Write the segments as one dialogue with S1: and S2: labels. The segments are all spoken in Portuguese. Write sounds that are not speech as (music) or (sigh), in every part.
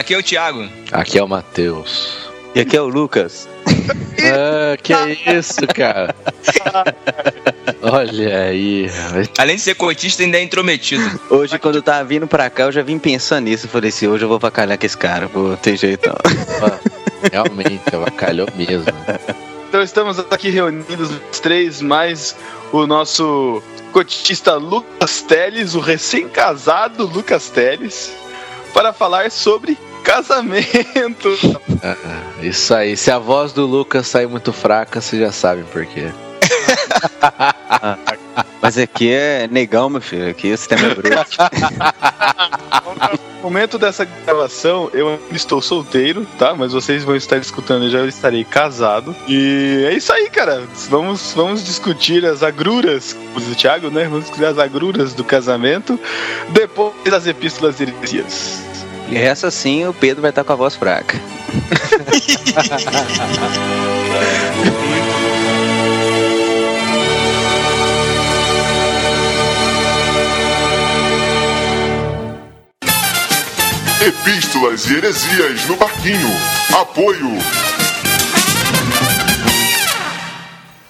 S1: Aqui é o
S2: Thiago.
S3: Aqui é o Matheus.
S4: E aqui é o Lucas. (laughs)
S3: ah, que é isso, cara? Olha aí.
S2: Além de ser cotista, ainda é intrometido.
S4: Hoje, quando eu tava vindo pra cá, eu já vim pensando nisso. Eu falei assim: hoje eu vou vacalhar com esse cara, pô, tem jeito não.
S3: Realmente, avacalhou mesmo.
S1: Então estamos aqui reunidos os três, mais o nosso cotista Lucas Teles, o recém-casado Lucas Teles, para falar sobre casamento.
S3: Ah, isso aí. Se a voz do Lucas sair muito fraca, vocês já sabem por quê. (laughs)
S4: Mas aqui é negão, meu filho. Aqui é sistema é bruto.
S1: no momento dessa gravação, eu estou solteiro, tá? Mas vocês vão estar escutando, eu já estarei casado. E é isso aí, cara. Vamos, vamos discutir as agruras, como diz o Thiago, né? Vamos discutir as agruras do casamento depois das epístolas heresias.
S4: E essa sim, o Pedro vai estar com a voz fraca.
S5: Epístolas e heresias no barquinho. Apoio.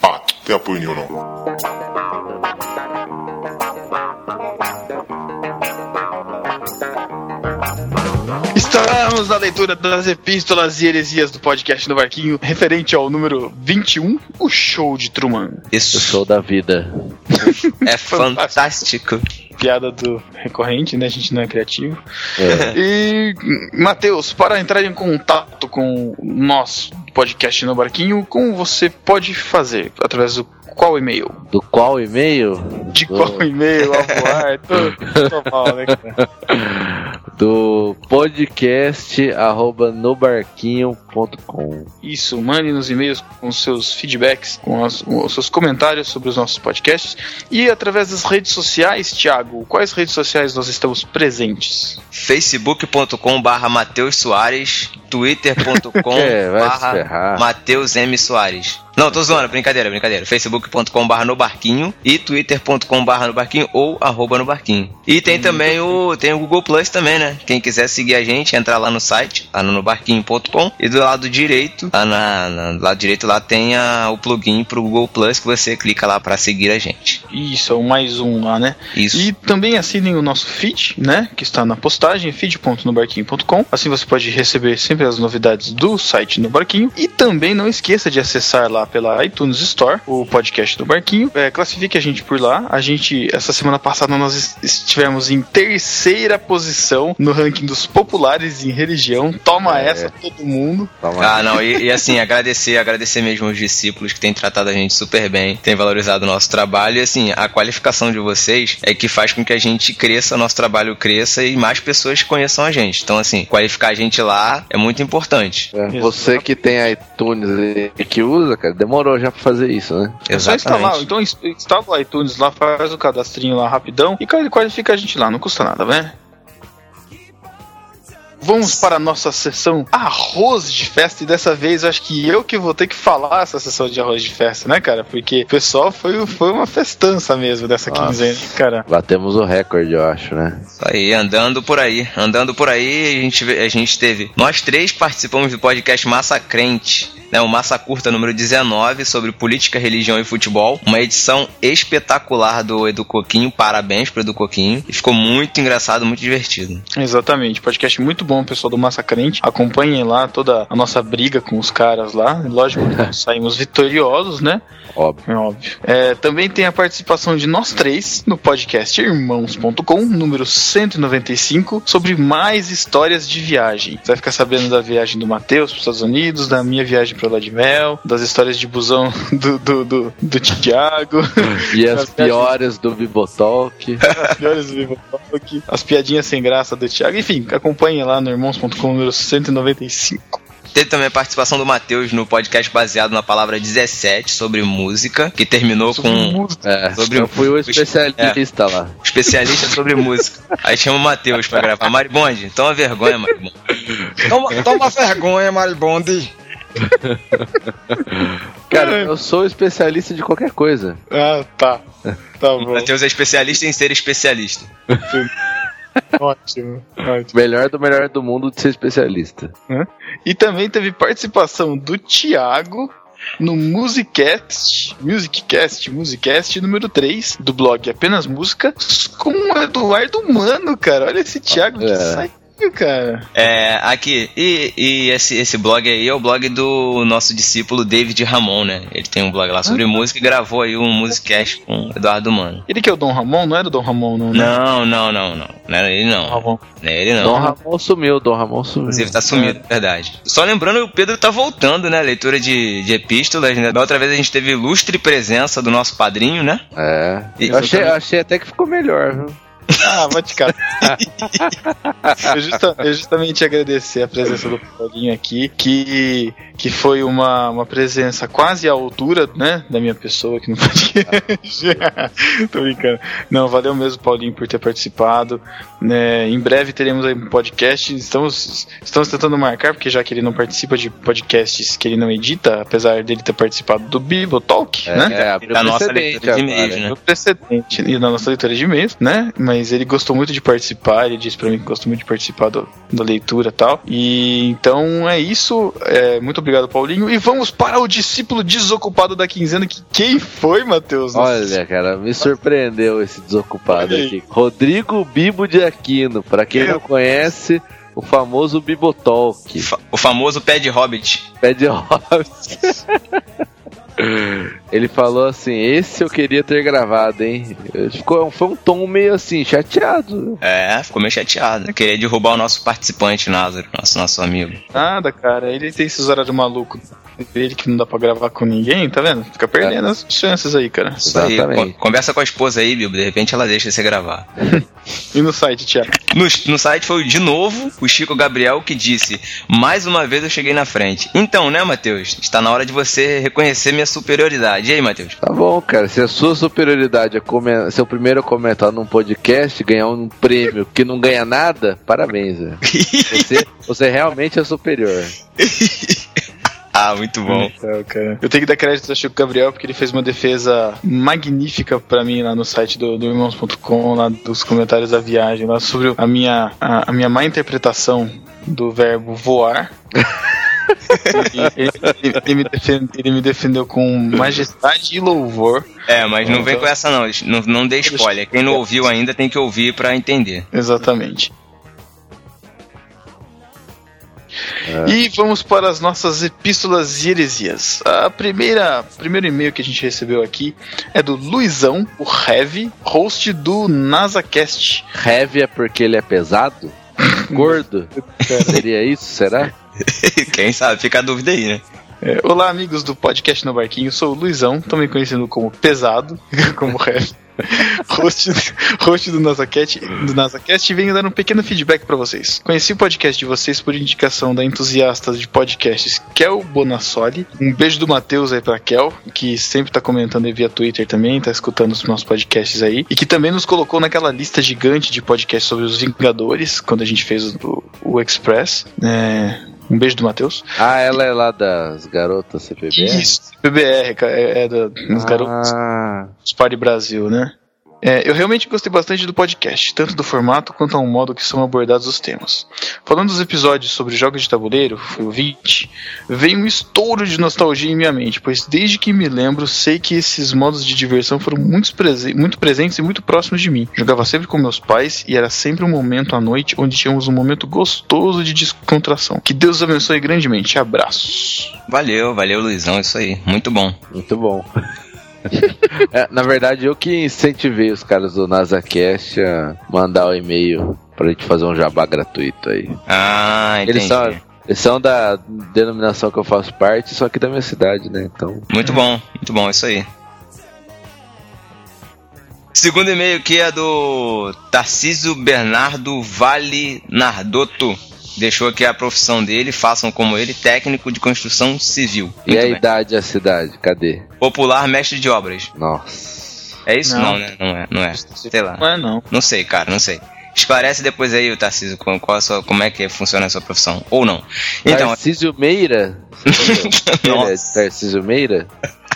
S5: Ah, tem apoio nenhum não.
S1: Estamos na leitura das epístolas e heresias do podcast no Barquinho, referente ao número 21, o show de Truman.
S2: Isso.
S3: O show da vida.
S2: É (laughs) fantástico.
S1: Piada do recorrente, né? A gente não é criativo. É. E, Matheus, para entrar em contato com nosso podcast no Barquinho, como você pode fazer? Através do qual e-mail?
S3: Do qual e-mail?
S1: De do... qual e-mail? Tô, tô mal, né, cara?
S3: Do podcast arroba nobarquinho.com
S1: Isso, mande nos e-mails com seus feedbacks, com, as, com os seus comentários sobre os nossos podcasts e através das redes sociais, Thiago, quais redes sociais nós estamos presentes?
S2: facebook.com barra Matheus Soares, twitter.com (laughs)
S3: é,
S2: barra Matheus M. Soares. Não, tô zoando, brincadeira, brincadeira. facebook.com.br no barquinho e twitter.com.br no barquinho ou arroba no barquinho. E tem também o, tem o Google Plus também, né? Quem quiser seguir a gente, entrar lá no site, lá no barquinho.com e do lado direito, lá na, na, do lado direito lá tem a, o plugin pro Google Plus que você clica lá para seguir a gente.
S1: Isso, é o mais um lá, né?
S2: Isso.
S1: E também assinem o nosso feed, né? Que está na postagem, feed.nobarquinho.com. Assim você pode receber sempre as novidades do site no Barquinho. E também não esqueça de acessar lá pela iTunes Store, o podcast do Barquinho. É, classifique a gente por lá. A gente, essa semana passada, nós estivemos em terceira posição no ranking dos populares em religião. Toma é. essa, todo mundo.
S2: Toma ah, não, e, e, assim, agradecer, agradecer mesmo os discípulos que têm tratado a gente super bem, têm valorizado o nosso trabalho. E assim, a qualificação de vocês é que faz com que a gente cresça, nosso trabalho cresça e mais pessoas conheçam a gente. Então, assim, qualificar a gente lá é muito importante.
S3: É, você que tem iTunes e que usa, cara, demorou já pra fazer isso, né?
S1: É só instalar. Então instala o iTunes lá, faz o cadastrinho lá rapidão e qualifica a gente lá, não custa nada, né? Vamos para a nossa sessão arroz de festa. E dessa vez acho que eu que vou ter que falar essa sessão de arroz de festa, né, cara? Porque o pessoal foi, foi uma festança mesmo dessa nossa. quinzena, cara.
S3: Batemos o recorde, eu acho, né?
S2: Isso aí, andando por aí. Andando por aí, a gente, a gente teve. Nós três participamos do podcast Massacrente né, o Massa Curta número 19 sobre política, religião e futebol. Uma edição espetacular do Edu Coquinho. Parabéns pro Edu Coquinho. Ficou muito engraçado, muito divertido.
S1: Exatamente. Podcast muito bom, pessoal do Massa Crente. Acompanhem lá toda a nossa briga com os caras lá. Lógico, (laughs) saímos vitoriosos, né?
S3: Óbvio.
S1: É óbvio. É, também tem a participação de nós três no podcast irmãos.com, número 195, sobre mais histórias de viagem. Você vai ficar sabendo da viagem do Matheus para os Estados Unidos, da minha viagem para lá de mel, das histórias de busão (laughs) do, do, do, do Tiago. (laughs)
S3: E as, (laughs) as piores do Bibotalk.
S1: as piores do Bibotalk. As piadinhas sem graça do Tiago. Enfim, acompanhe lá no irmãos.com, número 195.
S2: Teve também a participação do Matheus no podcast baseado na palavra 17 sobre música, que terminou sobre com.
S3: Música. É, sobre eu fui o especialista é, lá.
S2: Especialista sobre música. Aí chama o Matheus pra gravar. Maribonde, toma vergonha, Maribonde.
S1: Toma, toma vergonha, Maribonde. (laughs)
S3: Cara, eu sou especialista de qualquer coisa.
S1: Ah, tá. Tá (laughs) bom.
S2: Matheus é especialista em ser especialista. (laughs)
S1: Ótimo, ótimo.
S3: Melhor do melhor do mundo de ser especialista.
S1: E também teve participação do Thiago no Musicast, Musicast, Musicast número 3 do blog Apenas Música com o Eduardo Mano, cara. Olha esse Thiago que
S3: É.
S1: saiu, cara.
S2: É, aqui, e, e esse, esse blog aí é o blog do nosso discípulo David Ramon, né? Ele tem um blog lá sobre música e gravou aí um musicast com o Eduardo Mano.
S1: Ele que é o Dom Ramon? Não era o Dom Ramon, não, né?
S2: Não, não, não, não. Não era ele não.
S1: Ramon.
S2: Não é ele não.
S3: Dom Ramon sumiu, Dom Ramon sumiu.
S2: Inclusive tá sumido, verdade. Só lembrando que o Pedro tá voltando, né? Leitura de, de epístolas, né? Da outra vez a gente teve ilustre presença do nosso padrinho, né?
S3: É.
S2: E-
S3: Eu achei, eu achei até que ficou melhor, viu?
S1: Ah, vai te catar. eu, justa- eu justamente agradecer a presença do Paulinho aqui, que, que foi uma, uma presença quase à altura, né, da minha pessoa, que não podia. (laughs) Tô brincando. Não, valeu mesmo, Paulinho, por ter participado. Né, em breve teremos aí um podcast. Estamos, estamos tentando marcar, porque já que ele não participa de podcasts que ele não edita, apesar dele ter participado do Bibotalk,
S3: É,
S1: né?
S3: é,
S2: Da nossa leitura de e-mails, né?
S1: no precedente e na nossa leitura de e-mails, né? Mas ele gostou muito de participar, ele disse pra mim que gostou muito de participar do- da leitura e tal. E então é isso. É, muito obrigado, Paulinho. E vamos para o discípulo desocupado da quinzena, que quem foi, Matheus?
S3: Olha, cara, me surpreendeu esse desocupado
S1: Olha aí.
S3: aqui. Rodrigo Bibo de Aquino, pra quem
S1: Eu-
S3: não conhece, o famoso Bibotalk.
S2: O famoso pé de hobbit.
S3: Pé de Hobbit. (laughs) (laughs) Ele falou assim: Esse eu queria ter gravado, hein? Ficou, foi um tom meio assim, chateado.
S2: É, ficou meio chateado. Queria derrubar o nosso participante, Názaro, nosso, nosso amigo.
S1: Nada, cara. Ele tem esses horários malucos dele que não dá pra gravar com ninguém, tá vendo? Fica perdendo as chances aí, cara.
S2: Isso aí,
S3: Exatamente.
S2: conversa com a esposa aí, Bibo. De repente ela deixa você gravar. (laughs)
S1: E no site, Thiago?
S2: No, no site foi de novo o Chico Gabriel que disse: Mais uma vez eu cheguei na frente. Então, né, Matheus? Está na hora de você reconhecer minha superioridade. E aí, Matheus?
S3: Tá bom, cara. Se a sua superioridade é come- ser o primeiro a comentar num podcast, ganhar um prêmio que não ganha nada, parabéns, velho. Você, você realmente é superior. (laughs)
S2: Ah, muito bom.
S1: Então, cara. Eu tenho que dar crédito ao Chico Gabriel porque ele fez uma defesa magnífica pra mim lá no site do, do irmãos.com, lá dos comentários da viagem, lá sobre a minha, a, a minha má interpretação do verbo voar. (laughs) Ele, ele- ele me defende- ele me defendeu com majestade e louvor.
S2: É, mas não vem com essa não. Não, não dê spoiler. Quem não ouviu ainda tem que ouvir pra entender.
S1: Exatamente. E vamos para as nossas epístolas e heresias. A primeira, primeiro e-mail que a gente recebeu aqui é do Luizão, o Heavy, host do NasaCast.
S3: Heavy é porque ele é pesado? (laughs) Gordo? Seria isso, será? (laughs)
S2: Quem sabe? Fica a dúvida aí, né?
S1: É, olá, amigos do podcast No Barquinho. Sou o Luizão, também conhecido como Pesado, (laughs) como Heavy. host, host do NasaCast, do e venho dar um pequeno feedback pra vocês. Conheci o podcast de vocês por indicação da entusiasta de podcasts Kel Bonassoli. Um beijo do Matheus aí pra Kel, que sempre tá comentando aí via Twitter também, tá escutando os nossos podcasts aí. E que também nos colocou naquela lista gigante de podcasts sobre os Vingadores, quando a gente fez o, o Express. É, um beijo do Matheus.
S3: Ah, ela é lá das garotas CPB?
S1: Isso, PBR, ca- é, é da, dos garotos
S3: Ah,
S1: dos Party Brasil, né? É, eu realmente gostei bastante do podcast, tanto do formato quanto ao modo que são abordados os temas. Falando dos episódios sobre jogos de tabuleiro, foi o 20, veio um estouro de nostalgia em minha mente, pois desde que me lembro, sei que esses modos de diversão foram muito, prese muito presentes e muito próximos de mim. Jogava sempre com meus pais e era sempre um momento à noite onde tínhamos um momento gostoso de descontração. Que Deus abençoe grandemente. Abraços.
S2: Valeu, valeu, Luizão. Isso aí. Muito bom.
S3: muito bom. (laughs) É, na verdade, eu que incentivei os caras do NasaCast a mandar o e-mail pra gente fazer um jabá gratuito aí.
S2: Ah, entendi.
S3: Eles são, eles são da denominação que eu faço parte, só que da minha cidade, né? Então,
S2: Muito bom, muito bom, isso aí. Segundo e-mail que é do Tarcísio Bernardo Vale Nardotto. Deixou aqui a profissão dele, façam como ele, técnico de construção civil.
S3: e
S2: Muito
S3: a
S2: bem.
S3: idade e a cidade? Cadê?
S2: Popular mestre de obras.
S3: Nossa.
S2: É isso?
S1: Não.
S2: Não, né? Não é, não é. Sei lá.
S1: Não é não.
S2: Não sei, cara, não sei. Esclarece depois aí, o Tarcísio, com- qual a sua, como é que funciona a sua profissão. Ou não. Então,
S3: Tarcísio Meira? (laughs) Ele é
S2: Nossa.
S3: Tarcísio Meira?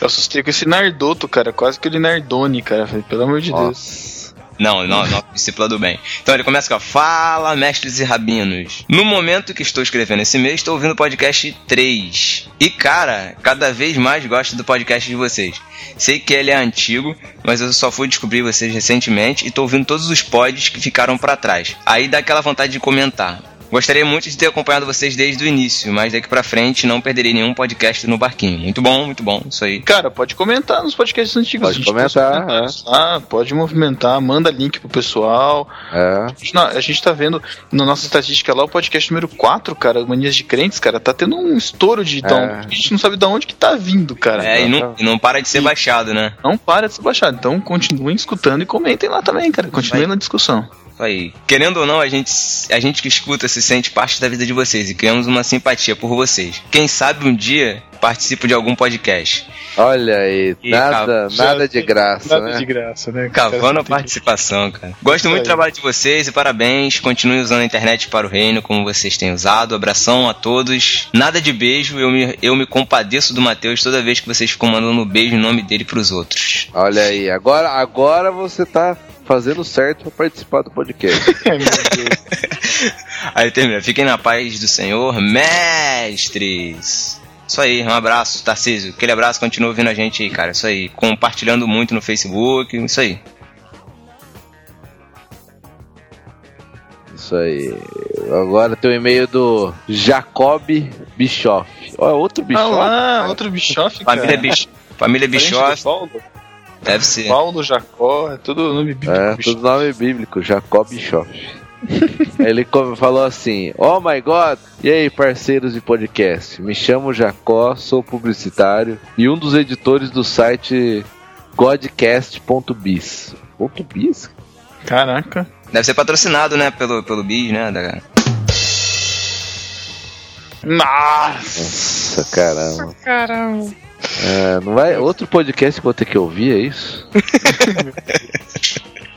S1: Eu assustei com esse Nardoto, cara. Quase que ele Nardone, cara. Pelo amor de Deus.
S2: Não, não, não, discípula do bem. Então ele começa com: Fala, mestres e rabinos. No momento que estou escrevendo esse mês, estou ouvindo o podcast 3. E cara, cada vez mais gosto do podcast de vocês. Sei que ele é antigo, mas eu só fui descobrir vocês recentemente e tô ouvindo todos os pods que ficaram para trás. Aí dá aquela vontade de comentar. Gostaria muito de ter acompanhado vocês desde o início, mas daqui pra frente não perderei nenhum podcast no barquinho. Muito bom, muito bom, isso aí.
S1: Cara, pode comentar nos podcasts antigos.
S3: Pode comentar,
S1: pode Ah, pode movimentar, manda link pro pessoal.
S3: É.
S1: A gente, não, a gente tá vendo na nossa estatística lá, o podcast número 4, cara, Manias de Crentes, cara, tá tendo um estouro de. Então,
S3: É.
S1: a gente não sabe de onde que tá vindo, cara.
S2: É, e não, e não para de ser baixado, né?
S1: Não para de ser baixado. Então continuem escutando e comentem lá também, cara. Continuem na discussão.
S2: Isso aí. Querendo ou não, a gente, a gente que escuta se sente parte da vida de vocês e criamos uma simpatia por vocês. Quem sabe um dia participo de algum podcast.
S3: Olha aí,
S2: E
S3: nada, nada de graça,
S1: Nada
S3: né?
S1: de graça, né?
S2: Cavando a participação, cara. Gosto muito do trabalho de vocês e parabéns. Continue usando a internet para o reino como vocês têm usado. Abração a todos. Nada de beijo. Eu me, eu me compadeço do Matheus toda vez que vocês ficam mandando beijo em nome dele pros outros.
S3: Olha aí, agora, agora você tá fazendo certo pra participar do podcast. (laughs)
S2: Aí termina. Fiquem na paz do Senhor, mestres. Isso aí, um abraço, Tarcísio. Aquele abraço, continua ouvindo a gente aí, cara. Isso aí. Compartilhando muito no Facebook. Isso aí.
S3: Isso aí. Agora tem o e-mail do Jacob Bischoff. Ó, outro
S1: Ah
S3: Bischoff.
S1: lá, outro Bischoff, cara.
S2: Família, Bich... Família Bischoff.
S1: Paulo,
S2: Deve ser.
S1: Paulo, Jacó, é tudo nome bíblico.
S3: É,
S1: bicho.
S3: tudo nome bíblico, Jacob Bischoff. (laughs) Ele falou assim: Oh my god! E aí, parceiros de podcast? Me chamo Jacó, sou publicitário e um dos editores do site godcast.biz. Ponto .biz?
S1: Caraca.
S2: Deve ser patrocinado, né? Pelo, pelo Bis, né? Da...
S1: Nossa,
S3: Nossa, caramba.
S1: caramba.
S3: É, não vai, outro podcast que eu vou ter que ouvir, é isso? (laughs)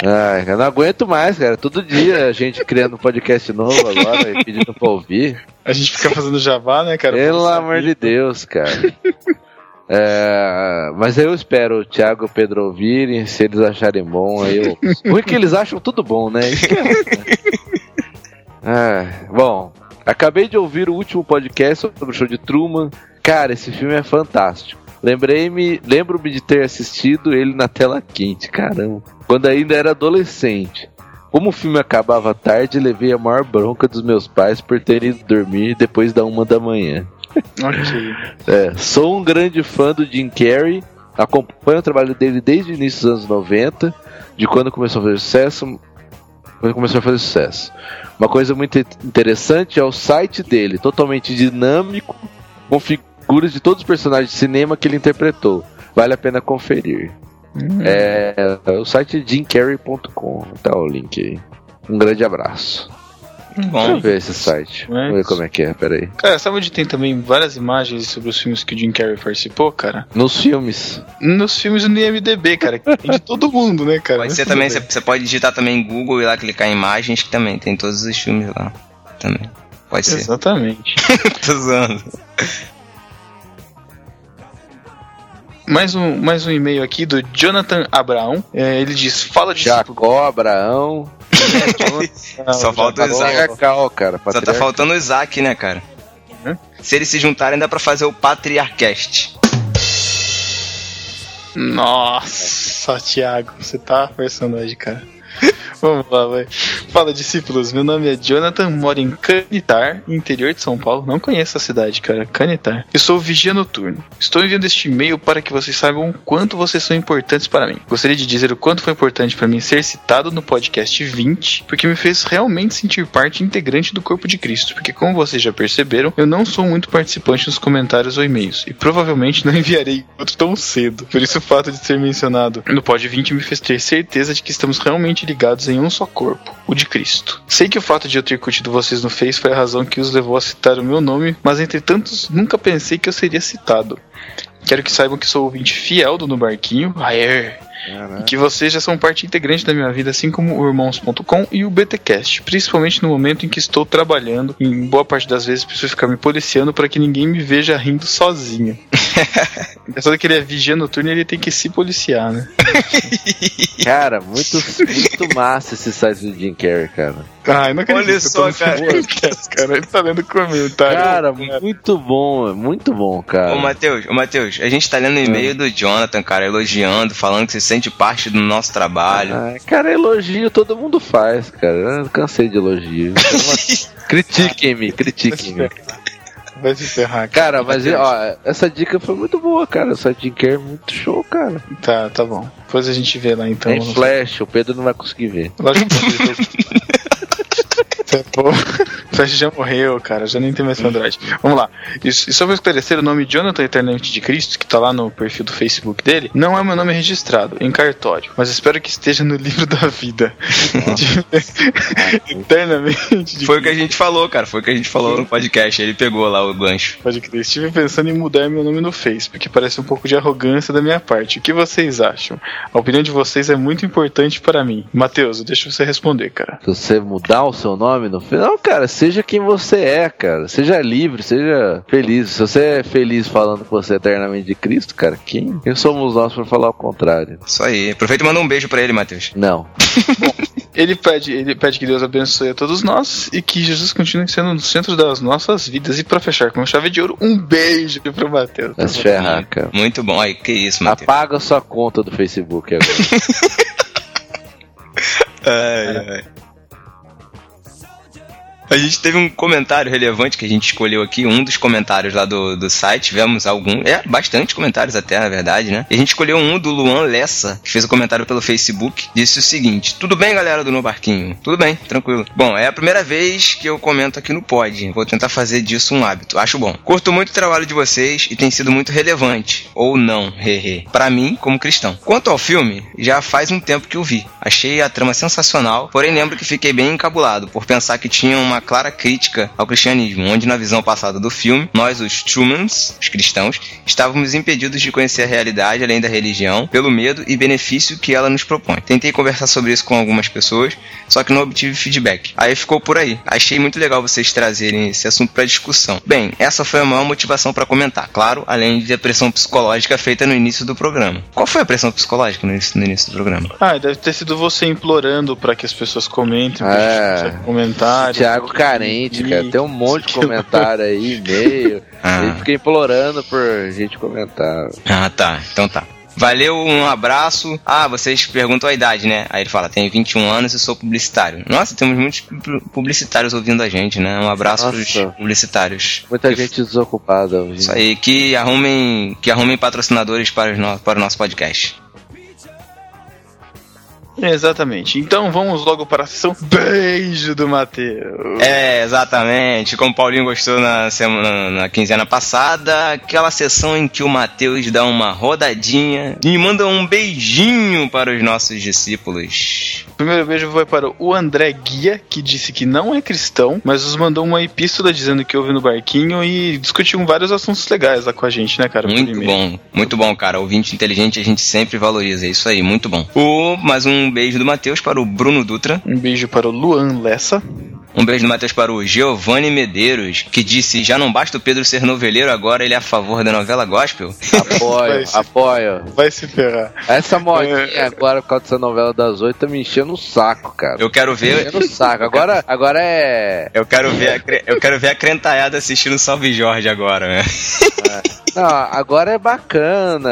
S3: Ai, eu não aguento mais, cara. Todo dia a gente criando um podcast novo agora e pedindo pra ouvir.
S1: A gente fica fazendo Java, né, cara?
S3: Pelo amor de Deus, cara. É, mas eu espero o Thiago e o Pedro ouvirem, se eles acharem bom, aí eu. O é que eles acham tudo bom, né? Isso é né? É, bom, acabei de ouvir o último podcast sobre o show de Truman. Cara, esse filme é fantástico. Lembrei-me, lembro-me de ter assistido ele na tela quente, caramba. Quando ainda era adolescente. Como o filme acabava tarde, levei a maior bronca dos meus pais por terem ido dormir depois da uma da manhã.
S1: Ok. (laughs)
S3: É, sou um grande fã do Jim Carrey, acompanho o trabalho dele desde o início dos anos 90, de quando começou a fazer sucesso, quando começou a fazer sucesso. Uma coisa muito interessante é o site dele, totalmente dinâmico, com figuras de todos os personagens de cinema que ele interpretou. Vale a pena conferir. É, é o site jimcarrey.com, tá o link aí. Um grande abraço. Deixa eu
S2: Bom,
S3: ver esse site. Vamos ver como é que é, peraí.
S1: Cara, sabe onde tem também várias imagens sobre os filmes que o Jim Carrey participou, cara?
S3: Nos filmes.
S1: Nos filmes no IMDB, cara. que Tem de todo mundo, né, cara?
S2: pode
S1: Mas
S2: ser também, você pode digitar também em Google e lá clicar em imagens, que também tem todos os filmes lá. Também. Pode ser.
S1: Exatamente. (laughs)
S2: Tô zoando.
S1: Mais um, mais um e-mail aqui do Jonathan Abraão. É, ele diz: Fala de
S3: Jacó, Abraão. (laughs)
S2: Só falta o Isaac.
S3: Cara.
S2: Só tá faltando o Isaac, né, cara?
S1: Uhum.
S2: Se eles se juntarem, dá pra fazer o Patriarcast.
S1: Nossa, Thiago, você tá forçando hoje, cara. (laughs) Vamos lá, vai. Fala, discípulos. Meu nome é Jonathan, moro em Canitar, interior de São Paulo. Não conheço a cidade, cara. Canitar. Eu sou vigia noturno. Estou enviando este e-mail para que vocês saibam o quanto vocês são importantes para mim. Gostaria de dizer o quanto foi importante para mim ser citado no podcast 20, porque me fez realmente sentir parte integrante do corpo de Cristo. Porque, como vocês já perceberam, eu não sou muito participante nos comentários ou e-mails. E provavelmente não (laughs) enviarei outro tão cedo. Por isso, o fato de ser mencionado no pod 20 me fez ter certeza de que estamos realmente ligados em um só corpo, o de Cristo. Sei que o fato de eu ter curtido vocês no Face foi a razão que os levou a citar o meu nome, mas entre tantos, nunca pensei que eu seria citado. Quero que saibam que sou ouvinte fiel do No Barquinho. Aê! E que vocês já são parte integrante da minha vida, assim como o Irmãos.com e o BTcast. Principalmente no momento em que estou trabalhando. Em boa parte das vezes preciso ficar me policiando para que ninguém me veja rindo sozinho. (laughs) Pensando que ele é vigia noturno, ele tem que se policiar, né? (laughs)
S3: Cara, muito, muito massa esse site do Jim Carrey, cara.
S1: Ai, não acredito.
S2: Olha só, cara.
S1: cara. Ele tá lendo comentário.
S3: Cara, muito bom, muito bom, cara.
S2: Ô, Matheus, ô, Matheus, a gente tá lendo o e-mail do Jonathan, cara, elogiando, falando que se sente parte do nosso trabalho.
S3: Ah, cara, elogio todo mundo faz, cara. Eu cansei de elogio. (laughs) critiquem-me, critiquem-me.
S1: Vai se ferrar,
S3: Cara, mas ó, essa dica foi muito boa, cara. Essa dica é muito show, cara.
S1: Tá, tá bom. Depois a gente vê lá então.
S3: Tem flash, o Pedro não vai conseguir ver.
S1: Lógico que (laughs) Tá Flash já morreu, cara. Já nem tem mais Android. Vamos lá. E, e só pra esclarecer, o nome Jonathan Eternamente de Cristo, que tá lá no perfil do Facebook dele, não é meu nome registrado, em cartório. Mas espero que esteja no livro da vida. (laughs) Eternamente de
S2: Foi o que a gente falou, cara, foi o que a gente falou no podcast, ele pegou lá o gancho.
S1: Pode crer. Estive pensando em mudar meu nome no Face, porque parece um pouco de arrogância da minha parte. O que vocês acham? A opinião de vocês é muito importante para mim. Matheus, deixa você responder, cara.
S3: Se você mudar o seu nome no final, cara, seja quem você é, cara. Seja livre, seja feliz. Se você é feliz falando que você é eternamente de Cristo, cara, quem, quem somos nós pra falar o contrário?
S2: Isso aí. Aproveita e manda um beijo pra ele, Matheus.
S3: Não. (laughs)
S1: Ele pede, ele pede que Deus abençoe a todos nós e que Jesus continue sendo no centro das nossas vidas. E pra fechar com chave de ouro, um beijo pro Matheus.
S3: Ferrar, cara.
S2: Muito bom. Aí, que isso, Matheus.
S3: Apaga sua conta do Facebook agora. (laughs)
S2: Ai, ai. A gente teve um comentário relevante que a gente escolheu aqui, um dos comentários lá do, do site. Tivemos algum, é, bastante comentários até, na verdade, né? E a gente escolheu um do Luan Lessa, que fez um comentário pelo Facebook. Disse o seguinte: Tudo bem, galera do No Barquinho? Tudo bem, tranquilo. Bom, é a primeira vez que eu comento aqui no Pod. Vou tentar fazer disso um hábito. Acho bom. Curto muito o trabalho de vocês e tem sido muito relevante. Ou não, hehe. Pra mim, como cristão. Quanto ao filme, já faz um tempo que eu vi. Achei a trama sensacional, porém lembro que fiquei bem encabulado por pensar que tinha uma clara crítica ao cristianismo, onde na visão passada do filme, nós, os Trumans, os cristãos, estávamos impedidos de conhecer a realidade além da religião, pelo medo e benefício que ela nos propõe. Tentei conversar sobre isso com algumas pessoas, só que não obtive feedback. Aí ficou por aí. Achei muito legal vocês trazerem esse assunto para discussão. Bem, essa foi a maior motivação para comentar, claro, além de a pressão psicológica feita no início do programa. Qual foi a pressão psicológica no início, no início do programa?
S1: Ah, deve ter sido você implorando pra que as pessoas comentem,
S3: É.
S1: comentários.
S3: Thiago carente, cara. Tem um monte de comentário aí, (laughs) e-mail.
S2: Ah.
S3: Ele fica implorando por gente comentar.
S2: Ah, tá. Então tá. Valeu, um abraço. Ah, vocês perguntam a idade, né? Aí ele fala: tenho 21 anos e sou publicitário. Nossa, temos muitos pu- publicitários ouvindo a gente, né? Um abraço
S3: Nossa.
S2: pros publicitários.
S3: Muita
S2: Que-
S3: gente desocupada hoje.
S2: Isso aí, que arrumem, que arrumem patrocinadores para, os no- para o nosso podcast.
S1: Exatamente. Então vamos logo para a sessão Beijo do Matheus.
S2: É, exatamente. Como o Paulinho gostou na, semana, na quinzena passada, aquela sessão em que o Matheus dá uma rodadinha e manda um beijinho para os nossos discípulos.
S1: Primeiro beijo vai para o André Guia, que disse que não é cristão, mas nos mandou uma epístola dizendo que ouve no barquinho e discutiu vários assuntos legais lá com a gente, né, cara?
S2: Muito bom, muito bom, cara. Ouvinte inteligente a gente sempre valoriza, é isso aí, muito bom. O, mais um beijo do Matheus para o Bruno Dutra.
S1: Um beijo para o Luan Lessa.
S2: Um beijo do Matheus para o Giovanni Medeiros, que disse: já não basta o Pedro ser noveleiro, agora ele é a favor da novela gospel.
S3: Apoio,
S1: Vai se-
S3: apoio.
S1: Vai se ferrar.
S3: Essa modinha
S1: É.
S3: agora, por causa dessa novela das oito, tá me enchendo o saco, cara.
S2: Eu quero
S3: Me
S2: ver.
S3: enchendo o saco. Agora, agora é.
S2: Eu quero ver a, eu quero ver a crentaiada assistindo Salve Jorge agora, né?
S3: Não, agora é bacana.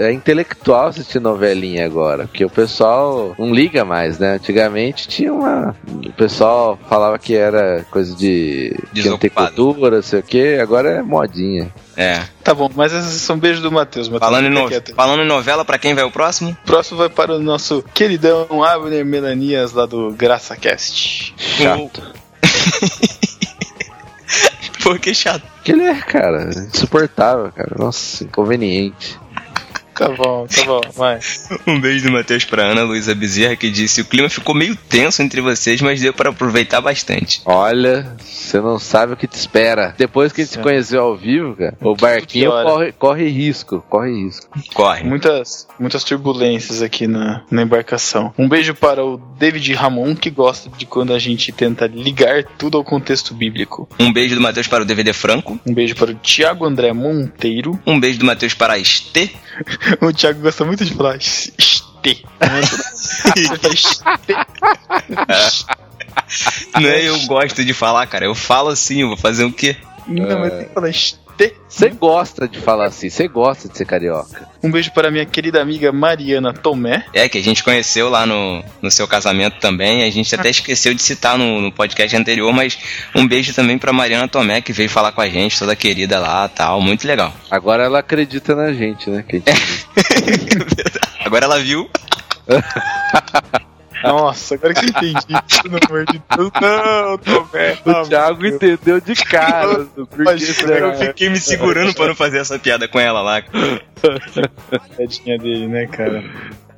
S3: É intelectual assistir novelinha agora. Porque o pessoal não liga mais, né? Antigamente tinha uma. O pessoal falava que era coisa de. Que não tem
S2: Desocupado.
S3: cultura, não sei o que. Agora é modinha.
S2: É.
S1: Tá bom, mas esses são beijos do Matheus. Matheus
S2: Falando em, no- falando em novela, pra quem vai o próximo?
S1: O próximo vai para o nosso queridão Abner Melanias lá do GraçaCast.
S3: Chato. (laughs)
S2: Pô, que chato.
S3: Que ele é, cara. Insuportável, cara. Nossa, inconveniente.
S1: Tá bom, tá bom, vai. (laughs)
S2: Um beijo do Matheus pra Ana Luísa Bezerra, que disse: O clima ficou meio tenso entre vocês, mas deu pra aproveitar bastante.
S3: Olha, você não sabe o que te espera. Depois que a gente se conheceu ao vivo, cara, o barquinho corre, corre risco, corre risco.
S2: Corre.
S1: Muitas, muitas turbulências aqui na, na embarcação. Um beijo para o David Ramon, que gosta de quando a gente tenta ligar tudo ao contexto bíblico.
S2: Um beijo do Matheus para o DVD Franco.
S1: Um beijo para o Tiago André Monteiro.
S2: Um beijo do Matheus para a Estê. (laughs)
S1: O Thiago gosta muito de falar este.
S2: Não é eu gosto de falar, cara. Eu falo assim, eu vou fazer o quê?
S1: Não, mas tem que falar este.
S3: Você gosta de falar assim, você gosta de ser carioca.
S1: Um beijo para minha querida amiga Mariana Tomé.
S2: É, que a gente conheceu lá no, no seu casamento também. A gente até esqueceu de citar no, no podcast anterior, mas um beijo também pra Mariana Tomé, que veio falar com a gente, toda querida lá tal. Muito legal.
S3: Agora ela acredita na gente, né? Que a gente... (laughs)
S2: Agora ela viu. (laughs)
S1: Nossa, agora que eu entendi. Pelo amor de Deus. Não, Tomé.
S3: o Thiago entendeu de cara. Porque
S1: Imagina,
S2: Eu fiquei me segurando pra não fazer essa piada com ela lá. (laughs)
S1: Tadinha dele, né, cara?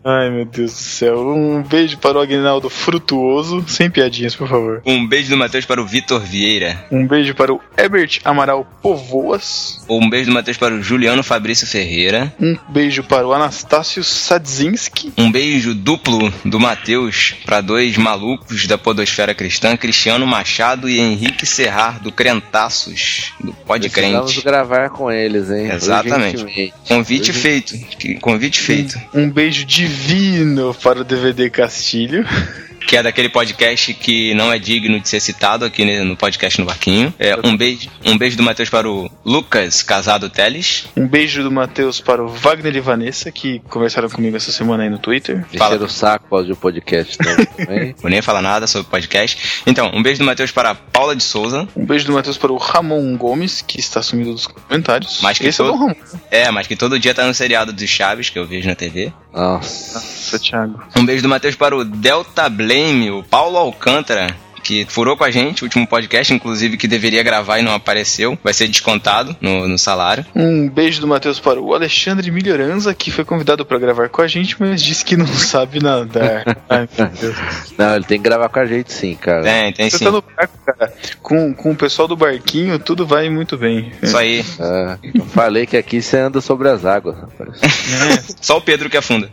S1: Ai, meu Deus do céu. Um beijo para o Aguinaldo Frutuoso. Sem piadinhas, por favor.
S2: Um beijo do Matheus para o Vitor Vieira.
S1: Um beijo para o Herbert Amaral Povoas.
S2: Um beijo do Matheus para o Juliano Fabrício Ferreira.
S1: Um beijo para o Anastácio Sadzinski.
S2: Um beijo duplo do Matheus para dois malucos da Podosfera Cristã, Cristiano Machado e Henrique Serrar, do Crentaços, do Pode
S3: Precisamos
S2: Crente.
S3: gravar com eles, hein?
S2: Exatamente. Convite feito. Que- Convite feito.
S1: Um beijo divino para o DVD Castilho. (laughs)
S2: Que é daquele podcast que não é digno de ser citado aqui no podcast no Barquinho. É, um, beijo, um beijo do Matheus para o Lucas Casado Teles.
S1: Um beijo do Matheus para o Wagner e Vanessa, que conversaram comigo essa semana aí no Twitter.
S2: Fala.
S3: Encher o saco de um podcast também. (laughs)
S2: Vou nem falar nada sobre o podcast. Então, um beijo do Matheus para a Paula de Souza.
S1: Um beijo do Matheus para o Ramon Gomes, que está sumido dos comentários.
S2: Mais que
S1: Esse é
S2: todo-
S1: o Ramon.
S2: É, mas que todo dia tá no seriado dos Chaves, que eu vejo na TV.
S3: Nossa.
S1: Nossa, Thiago.
S2: Um beijo do Matheus para o Delta Blame, o Paulo Alcântara, que furou com a gente, o último podcast, inclusive, que deveria gravar e não apareceu. Vai ser descontado no, no salário.
S1: Um beijo do Matheus para o Alexandre Melhoranza, que foi convidado para gravar com a gente, mas disse que não (laughs) sabe nadar. (laughs) Ai, meu Deus.
S3: Não, ele tem que gravar com a gente sim, cara.
S2: Tem, tem
S1: Você
S2: sim.
S1: tá no barco, cara. Com, com o pessoal do barquinho, tudo vai muito bem.
S2: Isso aí.
S3: É, eu falei que aqui você anda sobre as águas, rapaz. (laughs)
S2: Só o Pedro que afunda.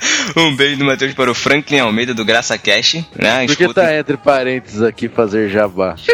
S2: (laughs) um beijo do Matheus para o Franklin Almeida do Graça Cash, né?
S3: Por que
S2: Escuta-
S3: tá entre parênteses aqui fazer jabá? (laughs)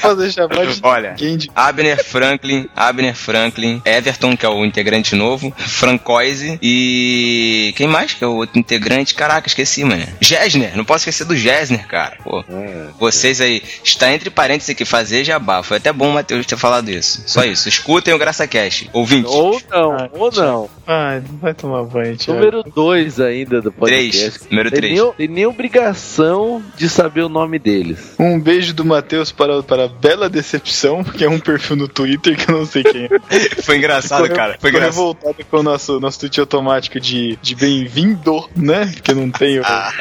S1: Fazer jabá de
S2: Olha,
S1: ninguém
S2: Abner Franklin, Abner Franklin, Everton, que é o integrante novo, Francoise e. Quem mais que é o outro integrante? Caraca, esqueci, mano. Gessner, não posso esquecer do Gessner, cara. Pô,
S3: É.
S2: vocês aí, está entre parênteses aqui, fazer jabá. Foi até bom o Matheus ter falado isso. Só isso. Escutem o Graça Cash. Ouvinte.
S3: Ou não, ou não.
S1: Ai, não vai tomar banho, Thiago.
S3: Número 2 ainda do podcast.
S2: Três. Número
S3: Tem
S2: três.
S3: nem, tem nem obrigação de saber o nome deles.
S1: Um beijo do Matheus para, para Bela Decepção, (laughs) que é um perfil no Twitter que eu não sei quem é. (laughs)
S2: Foi engraçado,
S1: Ficou-
S2: cara. Foi engraçado.
S1: revoltado com o nosso, nosso tweet automático de, de bem-vindo, né? Que eu não tenho
S2: Ah.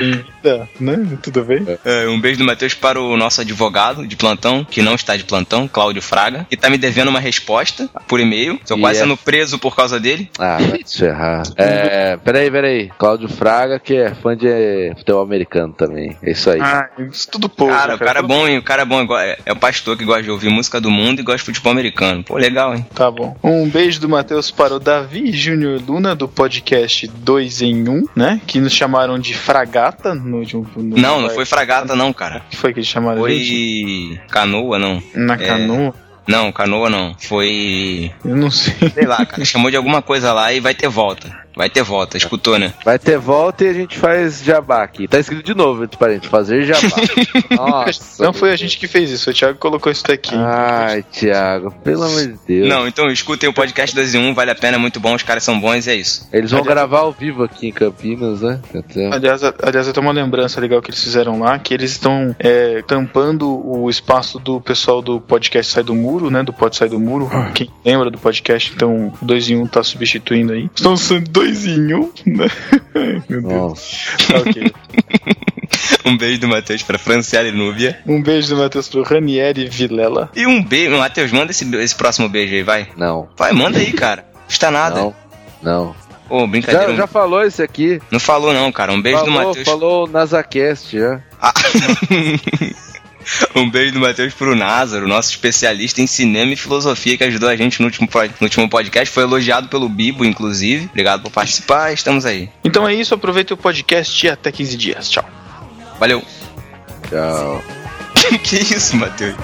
S1: Né? Tudo bem?
S2: É, um beijo do Matheus para o nosso advogado de plantão, que não está de plantão, Cláudio Fraga, que tá me devendo uma resposta por e-mail. Tô
S3: E
S2: quase
S3: é-
S2: sendo preso por causa dele.
S3: Ah, vai te ferrar. É, peraí, peraí. Cláudio Fraga, que é fã de futebol americano também. É isso aí.
S1: Ah, isso tudo pouco.
S2: Cara, o cara é bom, hein? O cara é bom. É, é o pastor que gosta de ouvir música do mundo e gosta de futebol americano. Pô, legal, hein?
S1: Tá bom. Um beijo do Matheus para o Davi Júnior Luna, do podcast 2 em 1, né? Que nos chamaram de fragata no último. no-
S2: Não, não foi fragata, não, cara.
S1: O que foi que eles chamaram a gente?
S2: Foi canoa, não.
S1: Na
S2: é.
S1: canoa?
S2: Não, canoa não. Foi.
S1: Eu não sei.
S2: Sei lá, cara. Chamou de alguma coisa lá e vai ter volta. Vai ter volta, escutou, né?
S3: Vai ter volta e a gente faz jabá aqui. Tá escrito de novo entre parênteses, fazer jabá. (laughs) Nossa.
S1: não foi a gente que fez isso, o Thiago colocou isso daqui.
S3: Ai, Thiago, pelo amor de Deus.
S2: Não, então escutem o podcast 2 em 1, vale a pena, é muito bom, os caras são bons e é isso.
S3: Eles vão
S1: Aliás,
S3: gravar ao vivo aqui em Campinas, né? Então,
S1: Aliás, a- aliás, eu tenho uma lembrança legal que eles fizeram lá, que eles estão é, tampando o espaço do pessoal do podcast Sai do Muro, né? Do Pode Sai do Muro. Quem lembra do podcast, então o 2 em 1 tá substituindo aí. Estão sendo 2 em 1, né? (laughs) Ai, Meu Deus. Tá ok. (laughs)
S2: Um beijo do Matheus pra Franciele Núbia.
S1: Um beijo do Matheus pro Ranieri Vilela.
S2: E um beijo. Matheus, manda esse, esse próximo beijo aí, vai.
S3: Não,
S2: Vai, manda aí, cara. Custa nada.
S3: não, não.
S2: Ô, brincadeira.
S3: Já, já falou esse aqui.
S2: Não falou não, cara. Um beijo do
S3: falou,
S2: Matheus.
S3: falou na Zacast já.
S2: Ah. (laughs) (laughs) um beijo do Matheus pro Názaro, nosso especialista em cinema e filosofia que ajudou a gente no último, no último podcast. Foi elogiado pelo Bibo, inclusive. Obrigado por participar. Estamos aí.
S1: Então é isso, aproveite o podcast e até 15 dias. Tchau.
S2: Valeu.
S3: Tchau. (laughs)
S2: que isso, Matheus?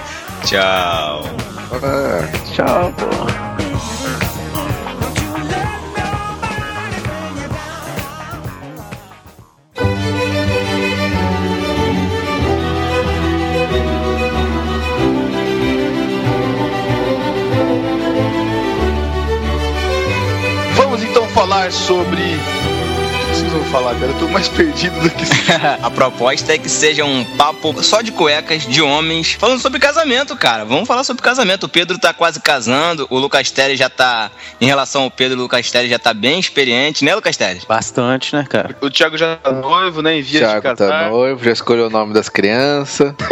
S2: Tchau.
S3: Ah.
S4: Tchau, pô.
S1: Falar sobre. Vocês vão falar, cara? Eu tô mais perdido do que. (laughs)
S2: A proposta é que seja um papo só de cuecas, de homens, falando sobre casamento, cara. Vamos falar sobre casamento. O Pedro tá quase casando, o Lucas Teles já tá, em relação ao Pedro, o Lucas Teles já tá bem experiente, né, Lucas Teles?
S4: Bastante, né, cara?
S1: O Thiago já tá noivo, né? Em vias de
S3: Thiago
S1: casar.
S3: tá noivo, já escolheu o nome das crianças. (laughs)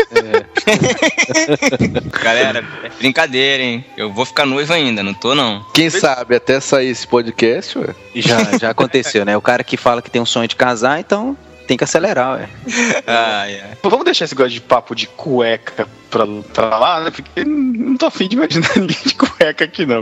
S2: Galera, é brincadeira, hein? Eu vou ficar noivo ainda, não tô não.
S3: Quem sabe até sair esse podcast, ué.
S4: Já, já aconteceu, né? O cara que fala que tem um sonho de casar, então tem que acelerar, ué. (laughs)
S2: Ai, ai.
S1: Vamos deixar esse negócio de papo de cueca pra, lá, né? Porque não tô afim de imaginar (laughs) ninguém de cueca aqui, não.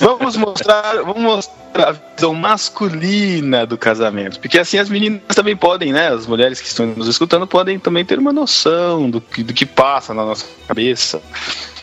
S1: Vamos mostrar, vamos mostrar a visão masculina do casamento. Porque assim as meninas também podem, né? As mulheres que estão nos escutando podem também ter uma noção do que, do que passa na nossa cabeça.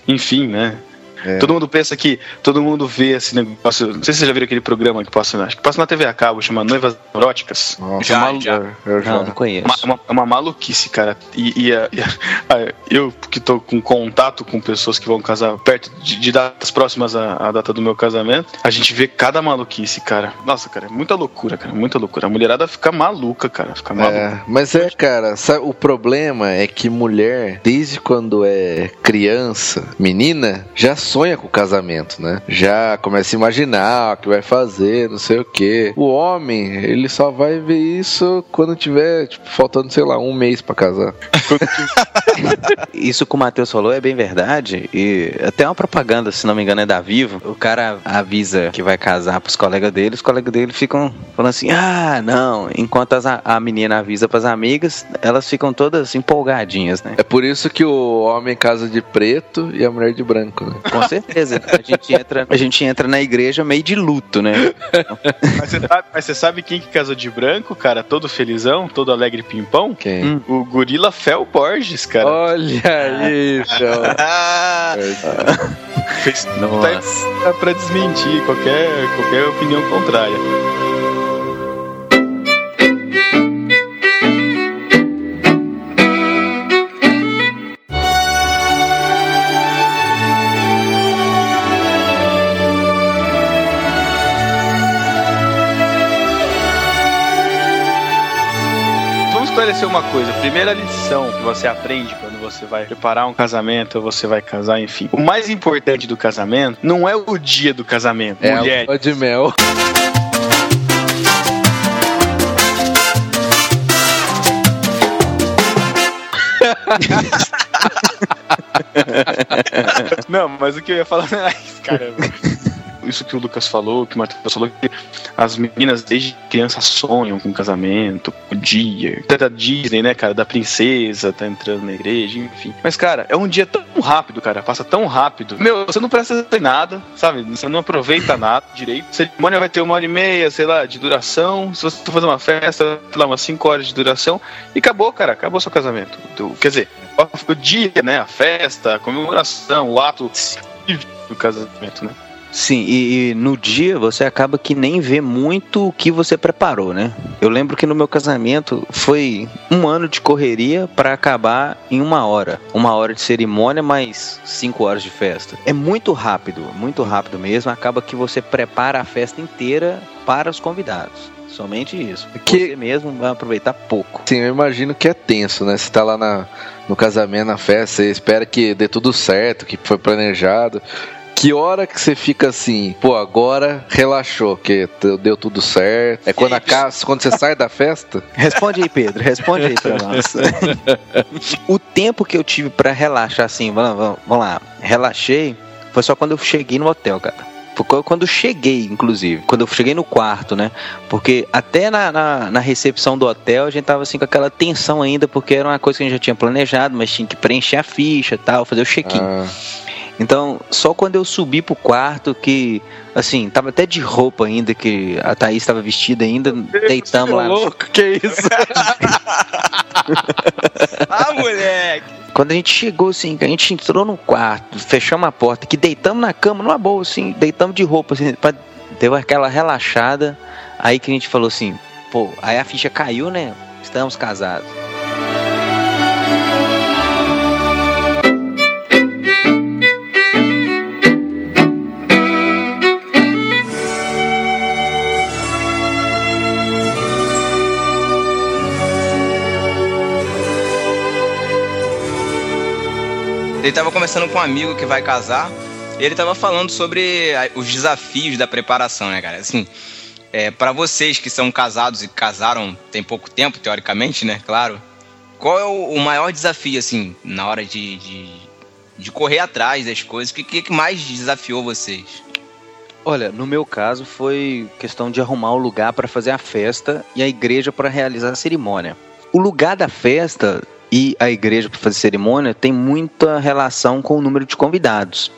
S1: Enfim, né?
S3: É.
S1: Todo mundo pensa que todo mundo vê esse negócio. Não sei se vocês já viram aquele programa que passa, acho que passa na TV a cabo, chama Noivas Neuróticas.
S3: Nossa,
S2: Já,
S3: malu-
S2: já.
S3: Eu já.
S4: não, não conheço.
S1: Uma- É uma, é uma maluquice, cara. E, e a- e a- eu que tô com contato com pessoas que vão casar perto de, de datas próximas à, à data do meu casamento, a gente vê cada maluquice, cara. Nossa, cara, é muita loucura, cara, muita loucura. A mulherada fica maluca, cara, fica maluca.
S3: É, mas é, cara, sabe, o problema é que mulher, desde quando é criança, menina, já sonha com o casamento, né? Já começa a imaginar o que vai fazer, não sei o quê. O homem, ele só vai ver isso quando tiver, tipo, faltando, sei lá, um mês pra casar. (laughs)
S4: Isso que o Matheus falou é bem verdade. E até uma propaganda, se não me engano, é da Vivo. O cara avisa que vai casar pros colegas dele, os colegas dele ficam falando assim: ah, não. Enquanto as- a menina avisa pras amigas, elas ficam todas empolgadinhas, né?
S3: É por isso que o homem casa de preto e a mulher de branco, né?
S4: Com certeza. A gente entra, a gente entra na igreja meio de luto, né?
S1: Mas, você sabe, mas você sabe quem que casou de branco, cara? Todo felizão, todo alegre pimpão?
S3: Quem?
S4: Hum.
S1: O gorila Fel Borges, cara.
S3: Olha.
S2: Ah,
S1: Fez
S4: Nossa.
S1: tá pra desmentir qualquer, qualquer opinião contrária. Esclarecer uma coisa. A primeira lição que você aprende quando você vai preparar um casamento, ou você vai casar, enfim. O mais importante do casamento não é o dia do casamento.
S3: É
S1: mulher.
S3: de mel. (laughs)
S1: Não, mas o que eu ia falar não era (laughs) isso, que o Lucas falou, que o Matheus falou, que as meninas desde criança sonham com casamento, com o dia. Até da Disney, né, cara? Da princesa, tá entrando na igreja, enfim. Mas, cara, é um dia tão rápido, cara. Passa tão rápido. Meu, você não presta atenção em nada, sabe? Você não aproveita nada direito. A cerimônia vai ter uma hora e meia, sei lá, de duração. Se você for fazer uma festa, sei lá, umas cinco horas de duração. E acabou, cara. Acabou seu casamento. Quer dizer, o dia, né? A festa, a comemoração, o ato do casamento, né?
S4: Sim, e, e no dia você acaba que nem vê muito o que você preparou, né? Eu lembro que no meu casamento foi um ano de correria para acabar em uma hora. Uma hora de cerimônia, mais cinco horas de festa. É muito rápido, muito rápido mesmo. Acaba que você prepara a festa inteira para os convidados. Somente isso.
S3: Que-
S4: Você mesmo vai aproveitar pouco.
S3: Sim, eu imagino que é tenso, né? Você tá lá na, no casamento, na festa, você espera que dê tudo certo, que foi planejado. Que hora que você fica assim, pô, agora relaxou, que deu tudo certo. É quando, a casa, quando você sai da festa? (laughs)
S4: Responde aí, Pedro. Responde aí pra nós. (laughs) o tempo que eu tive pra relaxar, assim, vamos, vamos- vamos lá, relaxei, foi só quando eu cheguei no hotel, cara. Foi qu- quando eu cheguei, inclusive. Quando eu cheguei no quarto, né? Porque até na, na, na recepção do hotel a gente tava assim com aquela tensão ainda, porque era uma coisa que a gente já tinha planejado, mas tinha que preencher a ficha e tal, fazer o check-in.
S3: Ah,
S4: Então, só quando eu subi pro quarto que, assim, tava até de roupa ainda, que a Thaís estava vestida ainda, deitamos lá.
S3: louco, que isso? (laughs)
S2: Ah, moleque!
S4: Quando a gente chegou, assim, que a gente entrou no quarto, fechamos a porta, que deitamos na cama, numa boa, assim, deitamos de roupa, assim, pra, deu aquela relaxada, aí que a gente falou assim, pô, aí a ficha caiu, né? Estamos casados.
S2: Ele tava conversando com um amigo que vai casar. E ele tava falando sobre os desafios da preparação, né, cara? Assim, é, para vocês que são casados e casaram tem pouco tempo, teoricamente, né? Claro. Qual é o, maior desafio, assim, na hora de, de, de correr atrás das coisas? O que que mais desafiou vocês?
S4: Olha, no meu caso foi questão de arrumar o lugar para fazer a festa e a igreja para realizar a cerimônia. O lugar da festa e a igreja para fazer cerimônia tem muita relação com o número de convidados.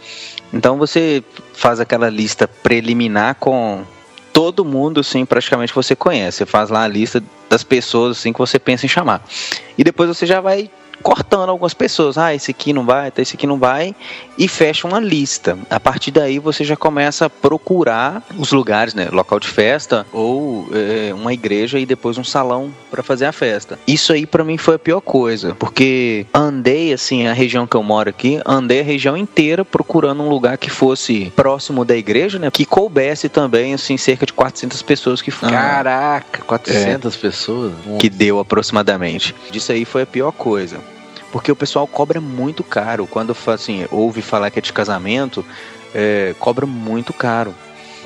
S4: Então você faz aquela lista preliminar com todo mundo, assim, praticamente que você conhece. Você faz lá a lista das pessoas assim que você pensa em chamar. E depois você já vai cortando algumas pessoas. Ah, esse aqui não vai, tá, esse aqui não vai. E fecha uma lista. A partir daí você já começa a procurar os lugares, né? Local de festa ou é, uma igreja e depois um salão para fazer a festa. Isso aí para mim foi a pior coisa, porque andei assim a região que eu moro aqui, andei a região inteira procurando um lugar que fosse próximo da igreja, né? Que coubesse também assim cerca de 400 pessoas que foram.
S3: Caraca, 400 pessoas?
S4: que deu aproximadamente. Disso aí foi a pior coisa. Porque o pessoal cobra muito caro. Quando assim, ouve falar que é de casamento, é, cobra muito caro.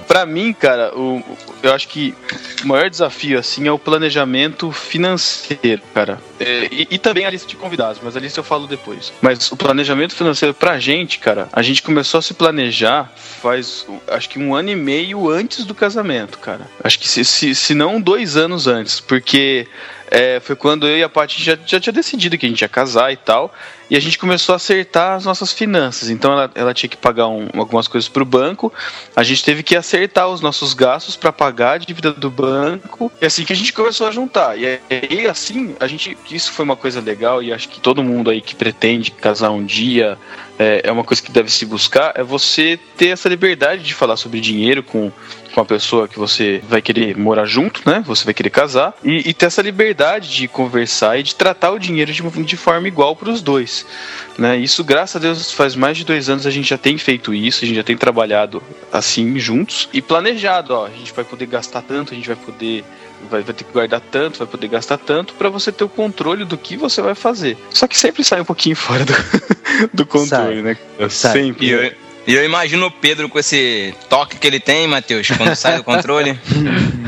S1: Pra mim, cara, o, eu acho que o maior desafio, assim, é o planejamento financeiro, cara. É, e, e também a lista de convidados, mas a lista eu falo depois. Mas o planejamento financeiro pra gente, cara, a gente começou a se planejar faz, acho que um ano e meio antes do casamento, cara. Acho que se, se, se não dois anos antes, porque é, foi quando eu e a Paty já, já tinha decidido que a gente ia casar e tal. E a gente começou a acertar as nossas finanças. Então ela, ela tinha que pagar um- algumas coisas pro banco. A gente teve que acertar os nossos gastos para pagar a dívida do banco. E assim que a gente começou a juntar. E aí, assim, a gente. Isso foi uma coisa legal. E acho que todo mundo aí que pretende casar um dia é, é uma coisa que deve se buscar. É você ter essa liberdade de falar sobre dinheiro com, com a pessoa que você vai querer morar junto, né? Você vai querer casar. E, e ter essa liberdade de conversar e de tratar o dinheiro de, de forma igual para os dois. Né? Isso, graças a Deus, faz mais de dois anos a gente já tem feito isso, a gente já tem trabalhado assim juntos e planejado. Ó, a gente vai poder gastar tanto, a gente vai poder. Vai, vai ter que guardar tanto, vai poder gastar tanto para você ter o controle do que você vai fazer. Só que sempre sai um pouquinho (laughs) fora do, do controle,
S4: Sai.
S1: né?
S4: Sai.
S1: Sempre.
S2: E eu, e eu imagino o Pedro com esse toque que ele tem, Matheus, quando sai do controle.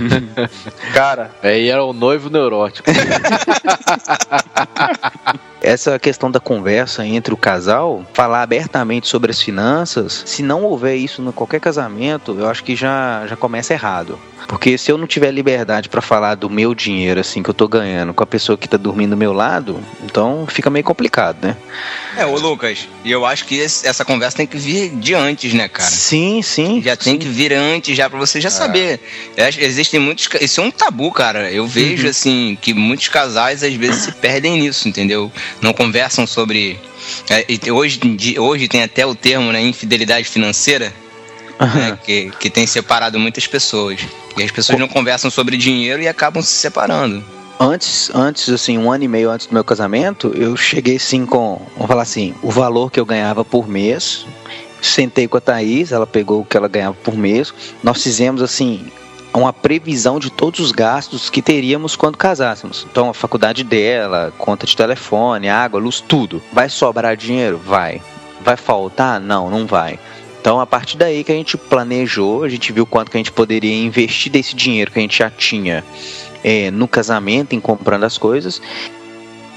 S2: (laughs)
S1: Cara,
S3: Aí era o noivo neurótico. (laughs)
S4: Essa questão da conversa entre o casal, falar abertamente sobre as finanças, se não houver isso em qualquer casamento, eu acho que já, já começa errado. Porque se eu não tiver liberdade pra falar do meu dinheiro, assim, que eu tô ganhando com a pessoa que tá dormindo do meu lado, então fica meio complicado, né?
S2: É, ô Lucas, e eu acho que esse- essa conversa tem que vir de antes, né, cara?
S4: Sim, sim.
S2: Já tem que vir antes, já pra você já saber. Eu acho que Existem muitos. Isso é um tabu, cara. Eu vejo, assim, que muitos casais às vezes se perdem nisso, entendeu? Não conversam sobre. é, e hoje, hoje tem até o termo, né? Infidelidade financeira. né, que, que tem separado muitas pessoas. E as pessoas não conversam sobre dinheiro e acabam se separando.
S4: Antes, antes, assim, um ano e meio antes do meu casamento, eu cheguei assim com, vamos falar assim, o valor que eu ganhava por mês. Sentei com a Thaís, ela pegou o que ela ganhava por mês. Nós fizemos assim uma previsão de todos os gastos que teríamos quando casássemos. Então, a faculdade dela, conta de telefone, água, luz, tudo. Vai sobrar dinheiro? Vai. Vai faltar? Não, não vai. Então, a partir daí que a gente planejou, a gente viu quanto que a gente poderia investir desse dinheiro que a gente já tinha é, no casamento, em comprando as coisas.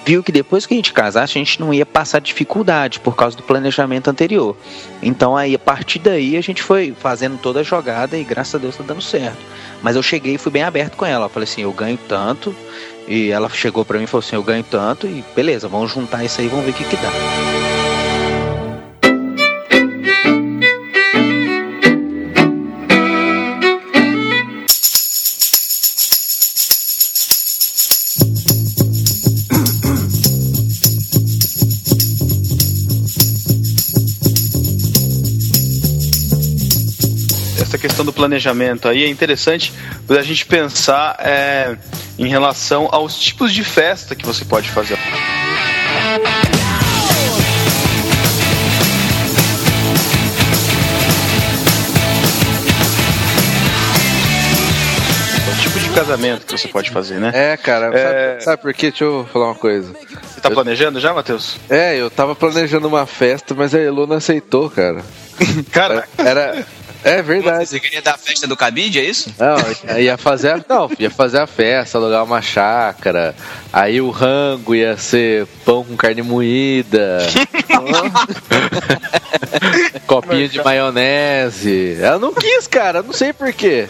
S4: Viu que depois que a gente casasse, a gente não ia passar dificuldade por causa do planejamento anterior. Então, aí, a partir daí, a gente foi fazendo toda a jogada e graças a Deus tá dando certo. Mas eu cheguei e fui bem aberto com ela. Eu falei assim: eu ganho tanto. E ela chegou para mim e falou assim: eu ganho tanto. E beleza, vamos juntar isso aí, vamos ver o que, que dá.
S1: Questão do planejamento aí é interessante a gente pensar é, em relação aos tipos de festa que você pode fazer. O tipo de casamento que você pode fazer, né?
S3: É, cara,
S1: É.
S3: Sabe, sabe por quê? Deixa eu falar uma coisa.
S1: Você tá planejando já, Matheus?
S3: É, eu tava planejando uma festa, mas a Elo não aceitou, cara.
S1: Cara,
S3: Era. É verdade.
S2: Você queria dar a festa do cabide, é isso?
S3: Não, ia fazer a, não, ia fazer a festa, alugar uma chácara. Aí o rango ia ser pão com carne moída. (laughs) Copinho de maionese. Ela não quis, cara, não sei porquê.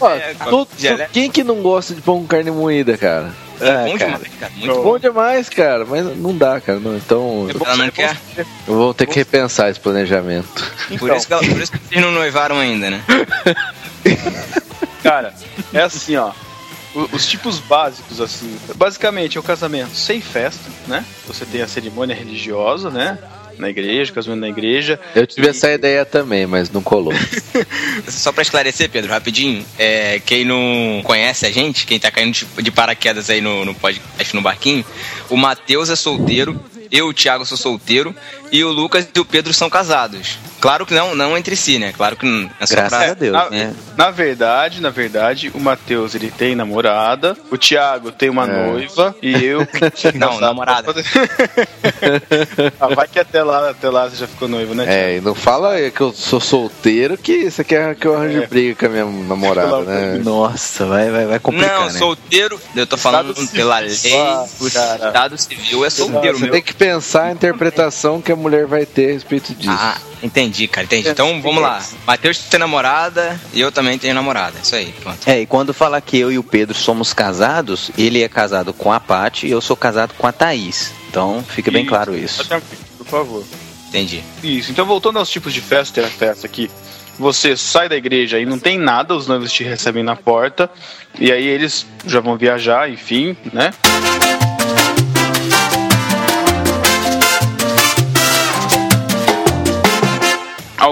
S3: Ó, tu- tu- quem que não gosta de pão com carne moída, cara?
S2: É bom
S3: cara.
S2: demais, cara. Muito
S1: Bom.
S2: bom.
S3: Bom demais, cara, mas não dá, cara. não. então
S2: Ela não quer.
S3: eu vou ter que repensar esse planejamento.
S2: Por isso, que ela- por isso que vocês não noivaram ainda, né? (laughs)
S1: Cara, é assim, ó. Os tipos básicos, assim. Basicamente, é o casamento sem festa, né? Você tem a cerimônia religiosa, né? Na igreja, casamento na igreja.
S3: Eu tive essa ideia também, mas não colou. (laughs)
S2: Só pra esclarecer, Pedro, rapidinho, é, quem não conhece a gente, quem tá caindo de, de paraquedas aí no, no podcast no barquinho, o Matheus é solteiro, eu, o Thiago, sou solteiro, e o Lucas e o Pedro são casados. Claro que não, não entre si, né? Claro que não é só
S4: Graças
S2: pra...
S4: a Deus,
S1: na,
S4: né?
S1: na verdade, na verdade, o Matheus ele tem namorada, o Thiago tem uma
S3: É.
S1: noiva e eu. (laughs)
S2: Não, namorada. (laughs)
S1: ah, vai que até lá, até lá você já ficou noivo, né? Thiago?
S3: É, e não fala que eu sou solteiro que você quer que eu arranje
S1: É.
S3: briga com a minha namorada, né?
S4: Nossa, vai, vai, vai complicar,
S2: Não,
S4: né?
S2: solteiro, eu tô falando
S1: Estado
S2: pela
S1: civil.
S2: lei,
S1: Ah,
S2: o
S1: cara.
S2: Estado Civil é solteiro,
S3: Você
S2: meu.
S3: tem que pensar a interpretação que a mulher vai ter a respeito disso.
S2: Ah, entendi, cara, entendi. Então vamos lá. Matheus tem namorada e eu também tenho namorada. Isso aí, pronto.
S4: É, e quando fala que eu e o Pedro somos casados, ele é casado com a Paty e eu sou casado com a Thaís. Então fica bem
S1: Isso.
S4: claro isso.
S1: Por favor.
S2: Entendi.
S1: Isso, então voltando aos tipos de festa, tem a festa aqui. Você sai da igreja e não tem nada, os noivos te recebem na porta, e aí eles já vão viajar, enfim, né?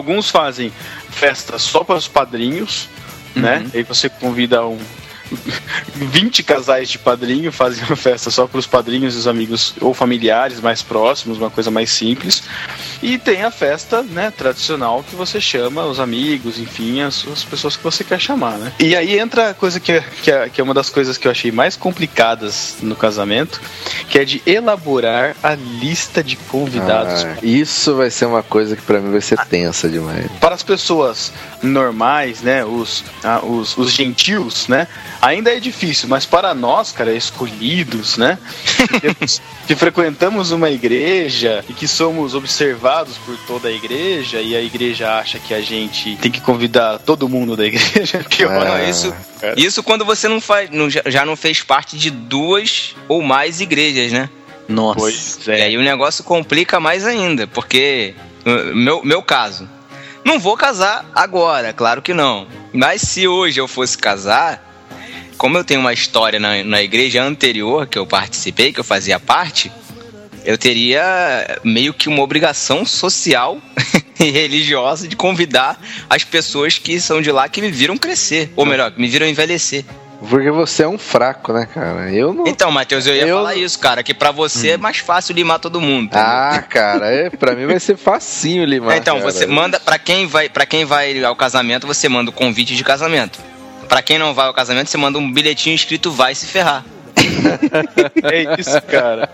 S1: Alguns fazem festa só para os padrinhos, né? Aí você convida um (laughs) 20 casais de padrinho, fazem uma festa só para os padrinhos e os amigos ou familiares mais próximos, uma coisa mais simples. E tem a festa, né, tradicional que você chama os amigos, enfim, as, as pessoas que você quer chamar, né? E aí entra a coisa que, que, é, que é uma das coisas que eu achei mais complicadas no casamento, que é de elaborar a lista de convidados
S3: Ah, isso vai ser uma coisa que pra mim vai ser tensa demais.
S1: para as pessoas normais, né, os, ah, os, os gentios, né, ainda é difícil, mas para nós, cara, escolhidos, né, que, (laughs) que frequentamos uma igreja e que somos observados por toda a igreja e a igreja acha que a gente tem que convidar todo mundo da igreja, que
S3: Ah.
S1: olha,
S2: Não, isso,
S1: cara.
S2: isso quando você não faz, não- já- não fez parte de duas ou mais igrejas, né?
S4: Nossa.
S1: Pois
S2: E
S1: é.
S2: aí o negócio complica mais ainda, porque uh, meu, meu caso, não vou casar agora, claro que não. Mas se hoje eu fosse casar, como eu tenho uma história na, na igreja anterior que eu participei, que eu fazia parte, eu teria meio que uma obrigação social (laughs) e religiosa de convidar as pessoas que são de lá que me viram crescer, ou melhor, que me viram envelhecer.
S3: Porque você é um fraco, né, cara? Eu não.
S2: Então, Matheus, eu ia
S3: Eu-
S2: falar isso, cara, que pra você é mais fácil limar todo mundo. entendeu?
S3: Ah, cara, é, pra mim vai ser facinho limar.
S2: então,
S3: cara.
S2: você manda pra quem vai para quem vai ao casamento, você manda o convite de casamento. Pra quem não vai ao casamento, você manda um bilhetinho escrito vai se ferrar. (laughs)
S1: É isso, cara.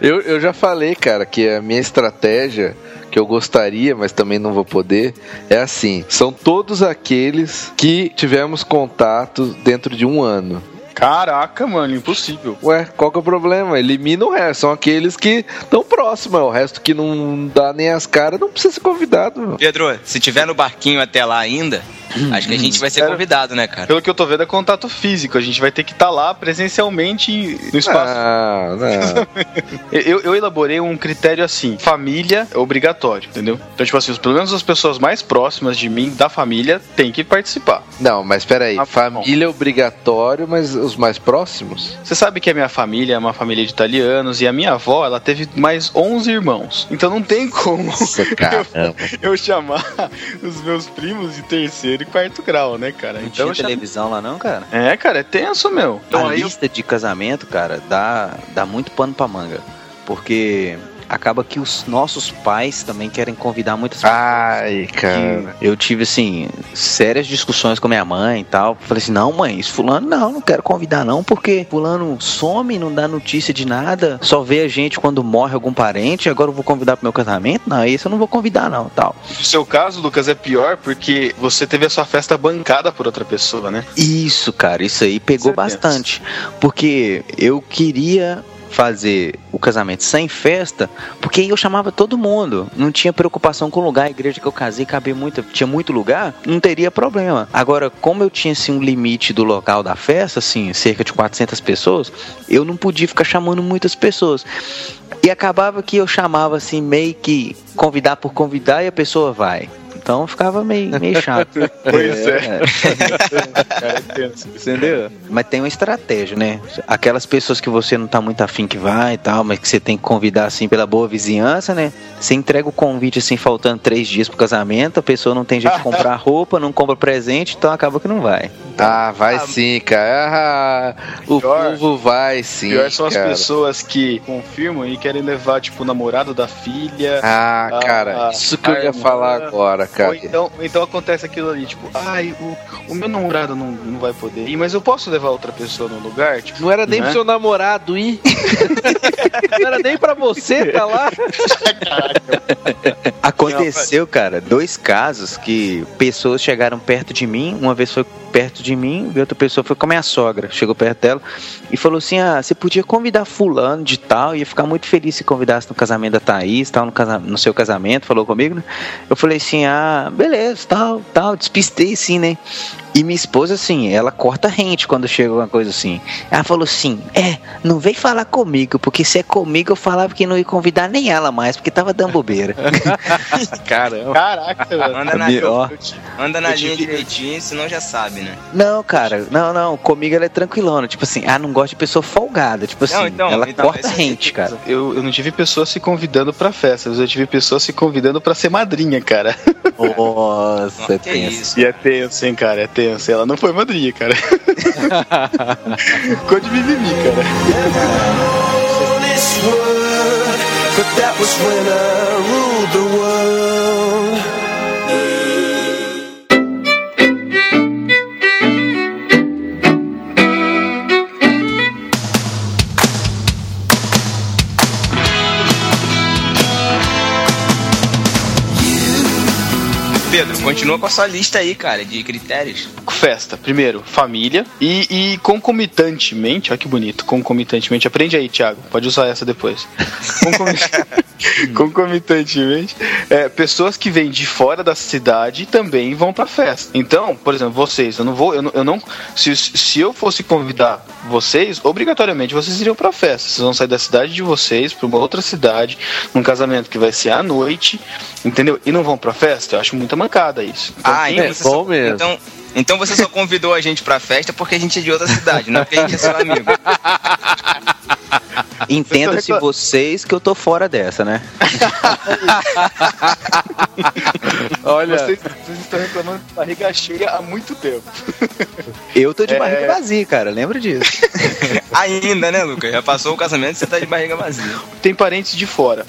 S3: Eu, eu já falei, cara, que a minha estratégia, que eu gostaria, mas também não vou poder, é assim: são todos aqueles que tivemos contato dentro de um ano.
S1: Caraca, mano, impossível.
S3: Ué, qual que é o problema? Elimina o resto. São aqueles que estão próximos. é O resto que não dá nem as caras não precisa ser convidado. Meu.
S2: Pedro, se tiver no barquinho até lá ainda, acho que a gente vai ser convidado, né, cara?
S1: Pelo que eu tô vendo, é contato físico. A gente vai ter que estar lá presencialmente no espaço.
S3: Ah, não. (laughs)
S1: Eu, eu elaborei um critério assim: família é obrigatório, entendeu? Então, tipo assim, pelo menos as pessoas mais próximas de mim, da família, têm que participar.
S3: Não, mas peraí.
S1: Ah, bom.
S3: Família é obrigatório, mas os mais próximos?
S1: Você sabe que a minha família é uma família de italianos e a minha avó, ela teve mais 11 irmãos. Então não tem como
S3: Nossa, (laughs) caramba.
S1: eu chamar os meus primos de terceiro e quarto grau, né, cara?
S4: Não
S1: Então
S4: tinha
S1: eu chamo-
S4: televisão lá não, cara?
S1: É, cara, é tenso, meu. Então
S4: a
S1: aí eu-
S4: lista de casamento, cara, dá, dá muito pano pra manga. Porque acaba que os nossos pais também querem convidar muitas pessoas.
S3: Ai, cara.
S4: Eu tive, assim, sérias discussões com minha mãe e tal. Falei assim, não, mãe, isso fulano não, não quero convidar não, porque fulano some, não dá notícia de nada, só vê a gente quando morre algum parente, agora eu vou convidar pro meu casamento? Não, esse eu não vou convidar não, tal.
S1: No seu caso, Lucas, é pior porque você teve a sua festa bancada por outra pessoa, né?
S4: Isso, cara, isso aí pegou
S1: Certeza.
S4: bastante. Porque eu queria fazer o casamento sem festa, porque eu chamava todo mundo. Não tinha preocupação com o lugar. A igreja que eu casei cabia muito, tinha muito lugar, não teria problema. Agora, como eu tinha assim um limite do local da festa, assim, cerca de 400 pessoas, eu não podia ficar chamando muitas pessoas. E acabava que eu chamava assim meio que convidar por convidar e a pessoa vai. Então ficava meio, meio chato. (laughs)
S1: Pois é. (laughs)
S4: Cara, é tenso, entendeu? Mas tem uma estratégia, né? Aquelas pessoas que você não tá muito afim que vai e tal, mas que você tem que convidar assim pela boa vizinhança, né? Você entrega o convite assim, faltando três dias pro casamento, a pessoa não tem jeito de comprar (laughs) roupa, não compra presente, então acaba que não vai.
S3: Ah, vai sim, cara. Ah, o
S1: Pior-
S3: povo vai sim.
S1: Pior são as
S3: cara.
S1: pessoas que confirmam e querem levar, tipo, o namorado da filha.
S3: Ah,
S1: Ah,
S3: cara, isso que eu
S1: a
S3: ia
S1: irmã.
S3: falar agora,
S1: Ou
S3: cara.
S1: então, então acontece aquilo ali, tipo, ai, o, o meu namorado não, não vai poder ir, mas eu posso levar outra pessoa no lugar? Tipo,
S3: Não era nem
S1: Né?
S3: pro seu namorado ir. (laughs) Não era nem pra você tá lá.
S4: Aconteceu, cara, dois casos que pessoas chegaram perto de mim, uma vez foi perto de mim e outra pessoa foi com a minha sogra, chegou perto dela e falou assim: "Ah, você podia convidar fulano de tal, ia ficar muito feliz se convidasse no casamento da Thaís, tal, no, casa- no seu casamento", falou comigo, né? Eu falei assim: "Ah, beleza, tal, tal", despistei sim, né? E minha esposa, assim, ela corta rente quando chega alguma coisa assim. Ela falou assim: É, não vem falar comigo, porque se é comigo eu falava que não ia convidar nem ela mais, porque tava dando bobeira. (laughs)
S3: Caramba.
S1: caraca, mano.
S2: Anda na,
S4: Ó.
S2: anda na
S1: eu
S2: linha
S1: tive-
S2: direitinho, senão já sabe, né?
S4: Não, cara, não, não. Comigo ela é tranquilona. Tipo assim, ah, não gosta de pessoa folgada. Tipo assim,
S2: Não, então,
S4: ela
S2: então,
S4: corta
S2: esse-
S4: rente, cara.
S1: Eu, eu não tive pessoas se convidando pra festas, eu tive pessoas se convidando pra ser madrinha, cara.
S4: Nossa, (laughs) é
S2: que
S4: tenso.
S2: isso.
S1: E é tenso, hein, cara, é tenso. Ela não foi madrinha, cara. (laughs) Ficou de mimimi, cara.
S6: but that was when I ruled the world.
S2: Pedro, continua com a sua lista aí, cara, de critérios.
S1: Festa, primeiro, família. E, e concomitantemente, olha que bonito, concomitantemente. Aprende aí, Thiago, pode usar essa depois. (laughs) Concomi- (laughs) concomitantemente, é, pessoas que vêm de fora da cidade também vão pra festa. Então, por exemplo, vocês, eu não vou, eu não, eu não- se, se eu fosse convidar vocês, obrigatoriamente vocês iriam pra festa. Vocês vão sair da cidade de vocês pra uma outra cidade, num casamento que vai ser à noite, entendeu? E não vão pra festa. Eu acho muita mancada isso. Então,
S2: Ah, então
S3: é
S2: você
S3: bom
S2: só,
S3: mesmo.
S2: Então, então você só convidou a gente pra festa porque a gente é de outra cidade, não porque a gente é seu amigo. (laughs)
S4: Entenda-se
S1: recla-
S4: vocês que eu tô fora dessa, né? (laughs)
S3: Olha,
S1: Vocês, vocês estão reclamando de barriga cheia há muito tempo.
S4: Eu tô de
S1: É.
S4: barriga vazia, cara. Lembra disso? (laughs)
S2: Ainda, né, Lucas? Já passou o casamento e você tá de barriga vazia.
S1: Tem parentes de fora.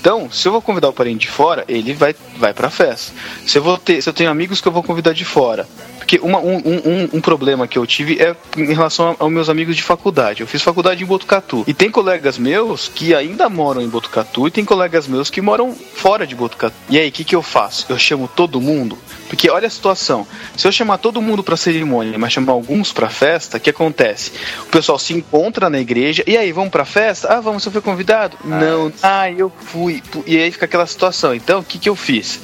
S1: Então, se eu vou convidar o parente de fora, ele vai, vai pra festa. Se eu, vou ter, se eu tenho amigos que eu vou convidar de fora, porque uma- um, um- um- problema que eu tive é em relação aos meus amigos de faculdade. Eu fiz faculdade em Botucatu. E tem colegas meus que ainda moram em Botucatu e tem colegas meus que moram fora de Botucatu. E aí, o que, que eu faço? Eu chamo todo mundo? Porque olha a situação. Se eu chamar todo mundo pra cerimônia, mas chamar alguns pra festa, o que acontece? O pessoal se encontra na igreja. E aí, vamos pra festa? Ah, vamos, você foi convidado? Não. Ah, eu fui. E aí fica aquela situação. Então, o que, que eu fiz?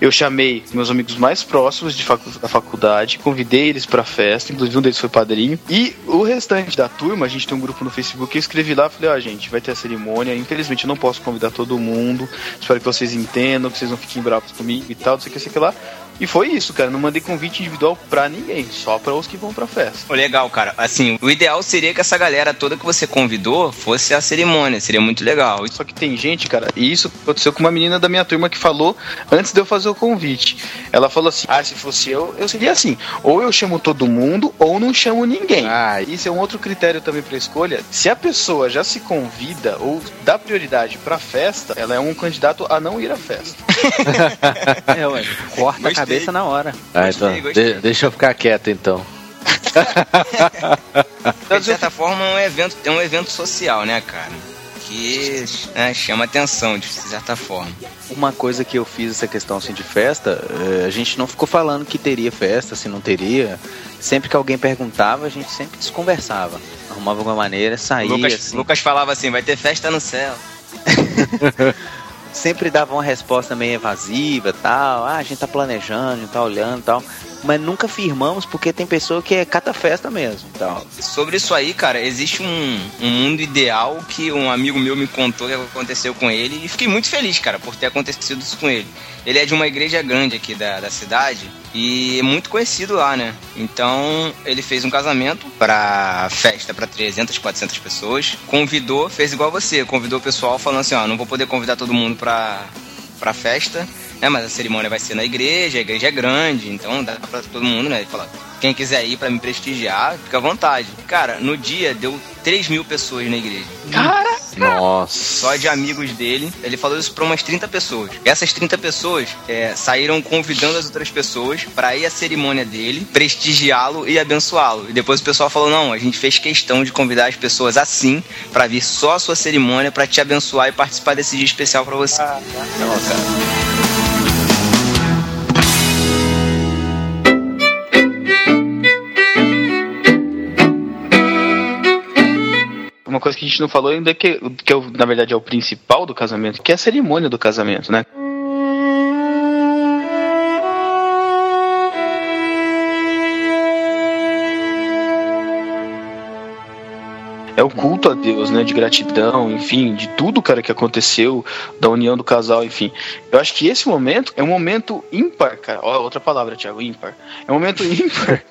S1: Eu chamei meus amigos mais próximos de facu- da faculdade, convidei eles pra festa, inclusive um deles foi padrinho. E o restante da turma, a gente tem um grupo no Facebook, eu escrevi lá, falei, ó, gente, vai ter a cerimônia, infelizmente eu não posso convidar todo mundo, espero que vocês entendam, que vocês não fiquem bravos comigo e tal, não sei o que, sei que lá. E foi isso, cara, não mandei convite individual pra ninguém, só pra os que vão pra festa.
S2: Legal, cara. Assim, o ideal seria que essa galera toda que você convidou fosse a cerimônia. Seria muito legal.
S1: Só que tem gente, cara, e isso aconteceu com uma menina da minha turma que falou antes de eu fazer o convite. Ela falou assim: ah, se fosse eu, eu seria assim: ou eu chamo todo mundo, ou não chamo ninguém.
S3: Ah,
S1: Isso é um outro critério também pra escolha. Se a pessoa já se convida ou dá prioridade pra festa, ela é um candidato a não ir à festa. (laughs)
S4: É, ué, corta a cabeça na hora.
S3: Ah, então,
S2: gostei.
S3: de- deixa eu ficar quieto então. (laughs)
S2: De certa forma, é um evento, é um evento social, né, cara? Que né, chama atenção, de certa forma.
S4: Uma coisa que eu fiz essa questão assim de festa, eh, a gente não ficou falando que teria festa, se não teria. Sempre que alguém perguntava, a gente sempre desconversava. Arrumava alguma maneira, saía
S2: Lucas,
S4: assim.
S2: Lucas falava assim: vai ter festa no céu. (laughs)
S4: Sempre dava uma resposta meio evasiva tal. Ah, a gente tá planejando, a gente tá olhando tal. Mas nunca firmamos porque tem pessoa que é cata festa mesmo tal.
S2: Sobre isso aí, cara, existe um, um mundo ideal que um amigo meu me contou que aconteceu com ele e fiquei muito feliz, cara, por ter acontecido isso com ele. Ele é de uma igreja grande aqui da, da cidade e é muito conhecido lá, né? Então ele fez um casamento pra festa pra 300, 400 pessoas, convidou, fez igual você, convidou o pessoal falando assim: ó, não vou poder convidar todo mundo pra, pra festa. É, mas a cerimônia vai ser na igreja, a igreja é grande, então dá pra todo mundo, né? Ele fala, quem quiser ir pra me prestigiar, fica à vontade. Cara, no dia deu 3 mil pessoas na igreja.
S3: Nossa.
S2: Só de amigos dele. Ele falou isso pra umas 30 pessoas. Essas 30 pessoas é, saíram convidando as outras pessoas pra ir à cerimônia dele, prestigiá-lo e abençoá-lo. E depois o pessoal falou: não, a gente fez questão de convidar as pessoas assim pra vir só a sua cerimônia pra te abençoar e participar desse dia especial pra você.
S1: Uma coisa que a gente não falou ainda é que, que é o- na verdade é o principal do casamento, que é a cerimônia do casamento, né? É o culto a Deus, né? De gratidão, enfim, de tudo, cara, que aconteceu, da união do casal, enfim. Eu acho que esse momento é um momento ímpar, cara. Ó, outra palavra, Thiago, ímpar. É um momento (laughs) ímpar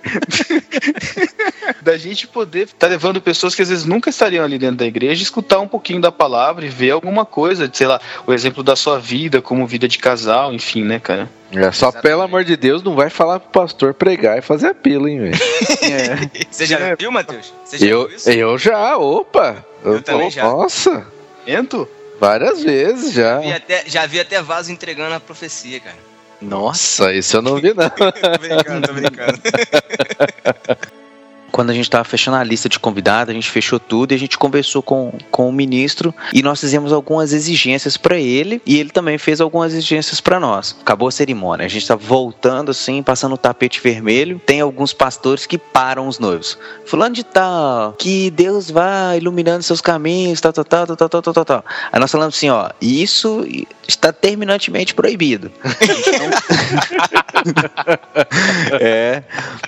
S1: (laughs) da gente poder estar levando pessoas que às vezes nunca estariam ali dentro da igreja, escutar um pouquinho da palavra e ver alguma coisa, sei lá, o exemplo da sua vida, como vida de casal, enfim, né, cara?
S3: É, só pelo amor de Deus, não vai falar pro pastor pregar e fazer apelo, hein, velho. (laughs)
S2: Você já viu, Matheus? Você já
S3: Eu,
S2: viu isso?
S3: eu já, opa.
S2: Eu também já.
S3: Nossa,
S1: Ento?
S3: várias vezes já.
S2: Vi até- já vi até vaso entregando a profecia, cara.
S3: Nossa, isso eu não vi, não. (laughs)
S2: tô brincando, tô brincando. (laughs)
S4: Quando a gente estava fechando a lista de convidados, a gente fechou tudo e a gente conversou com, com o ministro e nós fizemos algumas exigências para ele e ele também fez algumas exigências para nós. Acabou a cerimônia, a gente tá voltando assim, passando o tapete vermelho. Tem alguns pastores que param os noivos. Fulano de tal, que Deus vá iluminando seus caminhos, tal, tal, tal, tal, tal, tal, tal, tal. Aí nós falamos assim, ó, isso está terminantemente proibido. (laughs) É,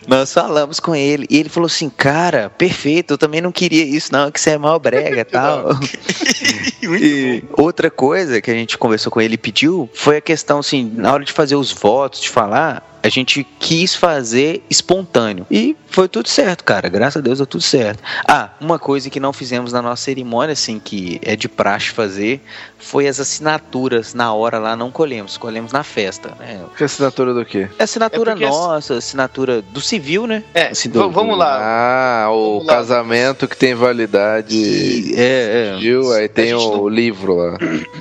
S4: nós falamos com ele e ele falou assim, cara, perfeito, eu também não queria isso não, que você é mal brega e (laughs) tal. (laughs) e outra coisa que a gente conversou com ele e pediu foi a questão assim, na hora de fazer os votos, de falar, a gente quis fazer espontâneo. E foi tudo certo, cara. Graças a Deus deu tudo certo. Ah, uma coisa que não fizemos na nossa cerimônia, assim, que é de praxe fazer, foi as assinaturas na hora lá, não colhemos, colhemos na festa, né?
S3: Que assinatura do quê?
S4: É assinatura
S1: É
S4: nossa, assinatura do civil, né?
S1: É,
S4: Assim,
S1: v- vamos lá.
S3: Ah, o
S1: Vamos lá.
S3: casamento que tem validade.
S4: E- é, é.
S3: Viu? Aí tem o
S1: não-
S3: livro lá.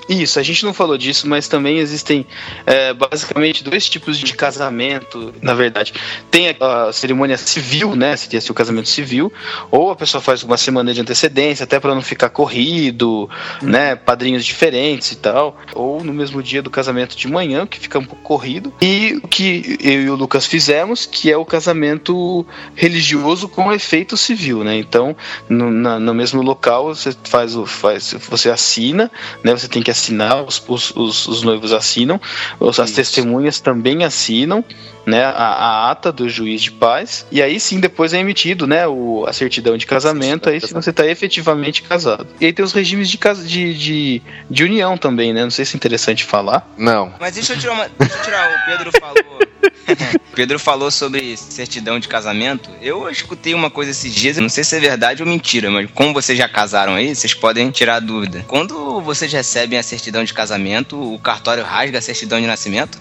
S1: Isso, a gente não falou disso, mas também existem é, basicamente dois tipos de casamento casamento, na verdade. Tem a, a cerimônia civil, né? Se tem o casamento civil, ou a pessoa faz uma semana de antecedência, até para não ficar corrido, né? Padrinhos diferentes e tal. Ou no mesmo dia do casamento de manhã, que fica um pouco corrido. E o que eu e o Lucas fizemos, que é o casamento religioso com efeito civil, né? Então, no, na- no mesmo local, você faz o. Faz, você assina, né? Você tem que assinar, os, os, os, os noivos assinam, as testemunhas também assinam, né? A, a ata do juiz de paz. E aí sim, depois é emitido, né? O, a certidão de casamento, aí sim você está efetivamente casado. E aí tem os regimes de, casa, de, de, de união também, né? Não sei se é interessante falar.
S3: Não.
S2: Mas deixa eu tirar uma. Deixa eu tirar, o Pedro falou. (laughs) Pedro falou sobre certidão de casamento. Eu escutei uma coisa esses dias, não sei se é verdade ou mentira, mas como vocês já casaram aí, vocês podem tirar a dúvida. Quando vocês recebem a certidão de casamento, o cartório rasga a certidão de nascimento?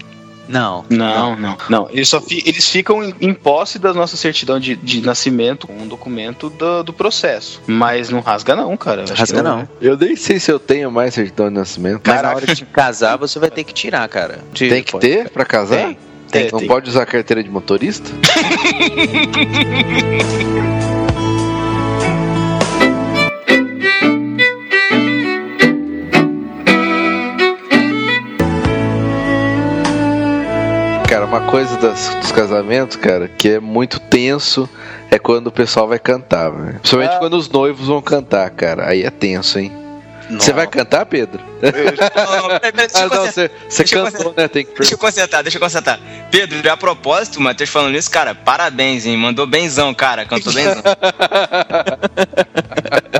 S4: Não.
S1: Não, não. Não, eles, só fi- eles ficam em, em posse da nossa certidão de, de nascimento, um documento do, do processo. Mas não rasga, não, cara. Eu
S4: Rasga
S1: que
S4: não.
S3: Eu nem sei se eu tenho mais certidão de nascimento.
S4: Mas na hora de casar, você vai ter que tirar, cara.
S3: Tem que ter pra casar?
S4: Tem. Tem,
S3: Não
S1: tem.
S3: pode usar carteira de motorista? (laughs) uma coisa das- dos casamentos, cara, que é muito tenso é quando o pessoal vai cantar. Principalmente
S1: Ah.
S3: quando os noivos vão cantar, cara. Aí é tenso, hein? Você vai cantar, Pedro?
S2: Não, não, peraí, peraí,
S3: Ah,
S2: eu
S3: não, você,
S2: eu
S3: cantou, né? Tem que
S2: Deixa eu consertar, deixa eu consertar. Pedro, a propósito, o Matheus falando isso, cara, parabéns, hein? Mandou benzão, cara. Cantou benzão. (laughs)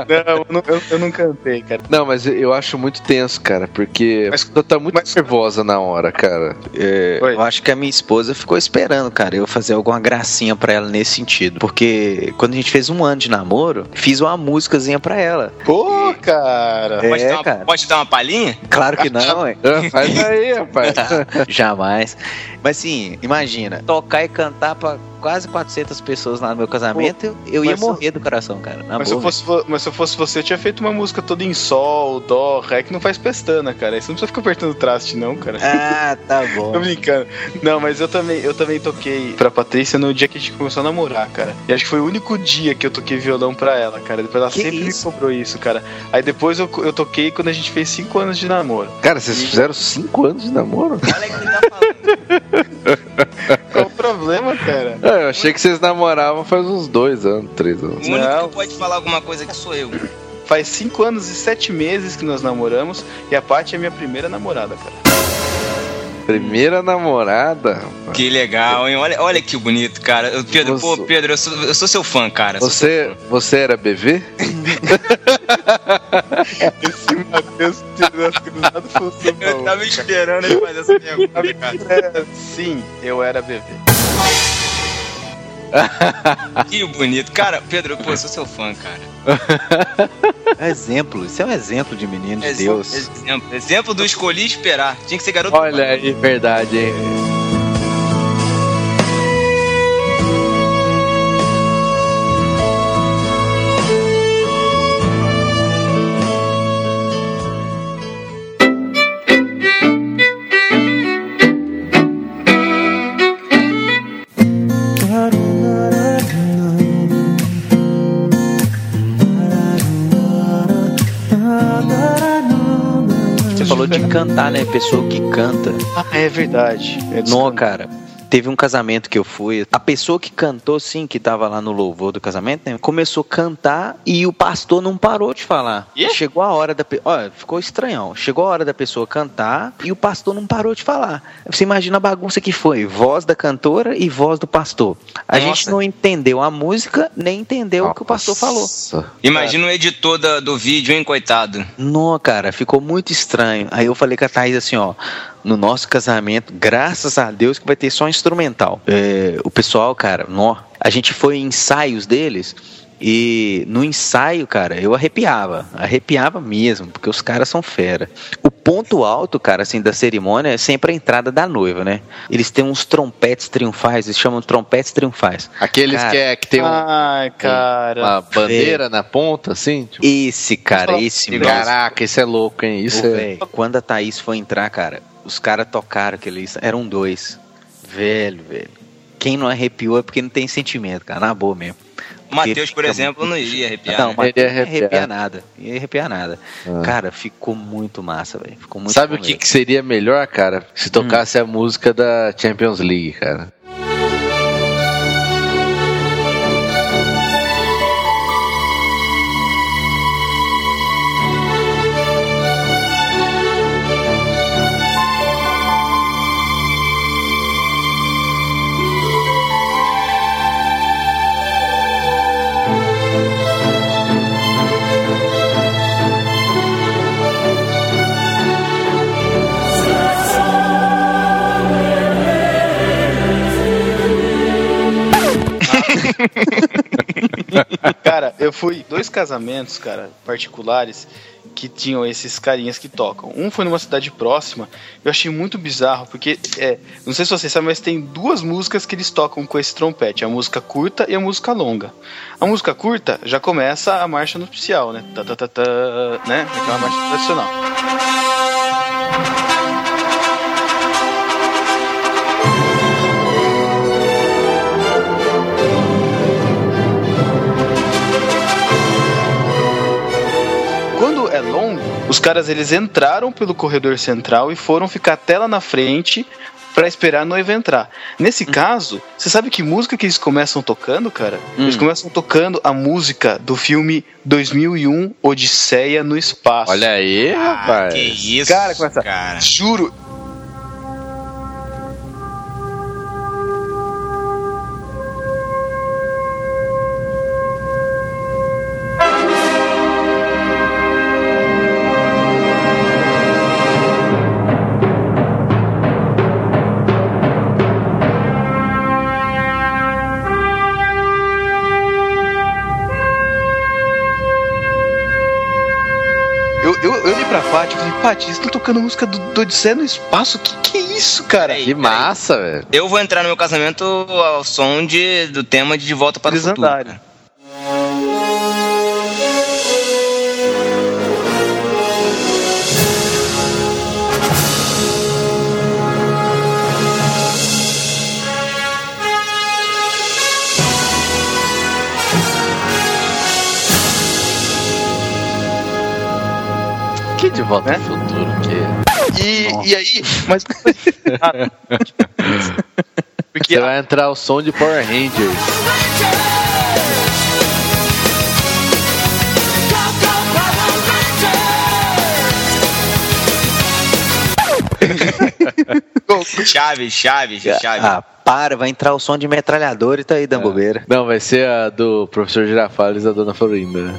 S1: Não, eu não, eu, eu não cantei, cara.
S3: Não, mas eu acho muito tenso, cara, porque
S1: Mas-
S3: a pessoa tá muito
S1: mas-
S3: nervosa na hora, cara.
S4: É, eu acho que a minha esposa ficou esperando, cara, eu fazer alguma gracinha pra ela nesse sentido. Porque quando a gente fez um ano de namoro, fiz uma músicazinha pra ela.
S1: Pô, cara.
S4: É,
S2: pode, dar uma,
S4: cara.
S2: pode dar uma palhinha?
S4: Claro que não, hein?
S3: Ah, (laughs) Faz aí, rapaz. (laughs)
S4: Jamais. Mas assim, imagina, tocar e cantar pra quase 400 pessoas lá no meu casamento, eu, eu ia morrer do coração, cara. Na
S1: Mas se, eu
S4: boa.
S1: fosse, mas se eu fosse você, eu tinha feito uma música toda em sol, dó, ré, que não faz pestana, cara. Aí você não precisa ficar apertando traste, não, cara.
S4: Ah, tá (laughs) bom.
S1: Tô brincando. Não, mas eu também, eu também toquei pra Patrícia no dia que a gente começou a namorar, cara. E acho que foi o único dia que eu toquei violão pra ela, cara. Depois ela
S4: Que
S1: sempre
S4: isso?
S1: me cobrou isso, cara. Aí depois eu, eu toquei quando a gente fez 5 anos de namoro.
S3: Cara, vocês fizeram cinco anos de namoro?
S2: Olha o que ele tá falando. (laughs)
S1: O problema, cara?
S3: Ah, eu achei que vocês namoravam faz uns dois anos, três
S2: O
S3: anos.
S2: único
S1: Não.
S2: que pode falar alguma coisa aqui sou eu.
S1: Faz 5 anos e 7 meses que nós namoramos e a Paty é minha primeira namorada, cara.
S3: Primeira namorada. rapaz.
S2: Que legal, hein? Olha, olha que bonito, cara. Eu- Pedro, pô,
S3: Você-
S2: Pedro, eu sou, eu sou seu fã, cara. Sou seu
S3: Você, você era BV?
S1: Esse Matheus (laughs) tirou as cruzadas
S2: fã. Eu tava esperando ele fazer essa pergunta, cara.
S1: Sim, eu era bebê.
S2: Que bonito. Cara, Pedro, pô, eu sou seu fã, cara. (laughs)
S4: Exemplo, isso é um exemplo de menino de Deus.
S2: Exemplo, exemplo do escolhi esperar. Tinha que ser garoto.
S3: Olha aí, verdade, hein?
S4: Cantar, né? Pessoa que canta.
S1: Ah, é verdade. É
S4: Não, cara. Teve um casamento que eu fui. A pessoa que cantou, sim, que tava lá no louvor do casamento, né? Começou a cantar e o pastor não parou de falar.
S1: Ih?
S4: Chegou a hora da. pe- Olha, ficou estranhão. Chegou a hora da pessoa cantar e o pastor não parou de falar. Você imagina a bagunça que foi: voz da cantora e voz do pastor. A
S2: Nossa.
S4: gente não entendeu a música, nem entendeu o que o pastor falou.
S3: Nossa.
S2: Imagina o editor da- do vídeo, hein, coitado.
S4: Não, cara, ficou muito estranho. Aí eu falei com a Thaís assim, ó. No nosso casamento, graças a Deus que vai ter só instrumental. É, o pessoal, cara, nó, a gente foi em ensaios deles e no ensaio, cara, eu arrepiava. Arrepiava mesmo, porque os caras são fera. O ponto alto, cara, assim, da cerimônia é sempre a entrada da noiva, né? Eles têm uns trompetes triunfais, eles chamam de trompetes triunfais.
S3: Aqueles
S4: Cara.
S3: que, é, que tem um-
S1: Ai, cara.
S3: uma bandeira na ponta, assim? Tipo,
S4: Esse, cara, esse mesmo.
S3: caraca, isso é louco, hein? Isso
S4: Ô,
S3: é.
S4: véi, quando a Thaís foi entrar, cara, os caras tocaram aquele. Eram dois. Velho, velho. Quem não arrepiou é porque não tem sentimento, cara. Na boa mesmo.
S2: O Matheus, por exemplo,
S4: muito
S2: não iria arrepiar.
S4: Não,
S2: né?
S3: ia
S4: não ia
S3: arrepiar.
S4: arrepiar nada. Não ia arrepiar nada.
S3: Ah.
S4: Cara, ficou muito massa, velho. Ficou muito
S3: Sabe o que, que seria melhor, cara? Se tocasse a música da Champions League, cara. (laughs)
S1: Cara, eu fui dois casamentos, cara, particulares, que tinham esses carinhas que tocam. Um foi numa cidade próxima, eu achei muito bizarro, porque, é, não sei se vocês sabem, mas tem duas músicas que eles tocam com esse trompete, a música curta e a música longa. A música curta já começa a marcha nupcial, né? Tá, tá, tá, tá, né? Aquela marcha tradicional. Os caras eles entraram pelo corredor central e foram ficar até lá na frente pra esperar a noiva entrar. Nesse caso, você sabe que música que eles começam tocando, cara? Eles começam tocando a música do filme 2001 Odisseia no Espaço.
S3: Olha aí,
S2: Ah,
S3: rapaz.
S2: que isso,
S1: Cara, começa-
S2: cara.
S1: Juro. Pra Paty e falei, Paty, eles estão tocando música do, do Odisseia no Espaço? Que que é isso, cara?
S3: Que massa, velho.
S2: Eu vou entrar no meu casamento ao som de, do tema de De Volta para
S1: Eles
S2: o Futuro.
S3: De volta
S1: Né?
S3: ao futuro, que...
S1: E, e aí, mas. (laughs) Porque
S3: Você vai entrar o som de Power Rangers. (laughs)
S2: Chaves, Chaves, Chaves.
S4: Ah, para, vai entrar o som de metralhador e tá aí da bobeira.
S3: Não, vai ser a do professor Girafales e da Dona Florinda. né?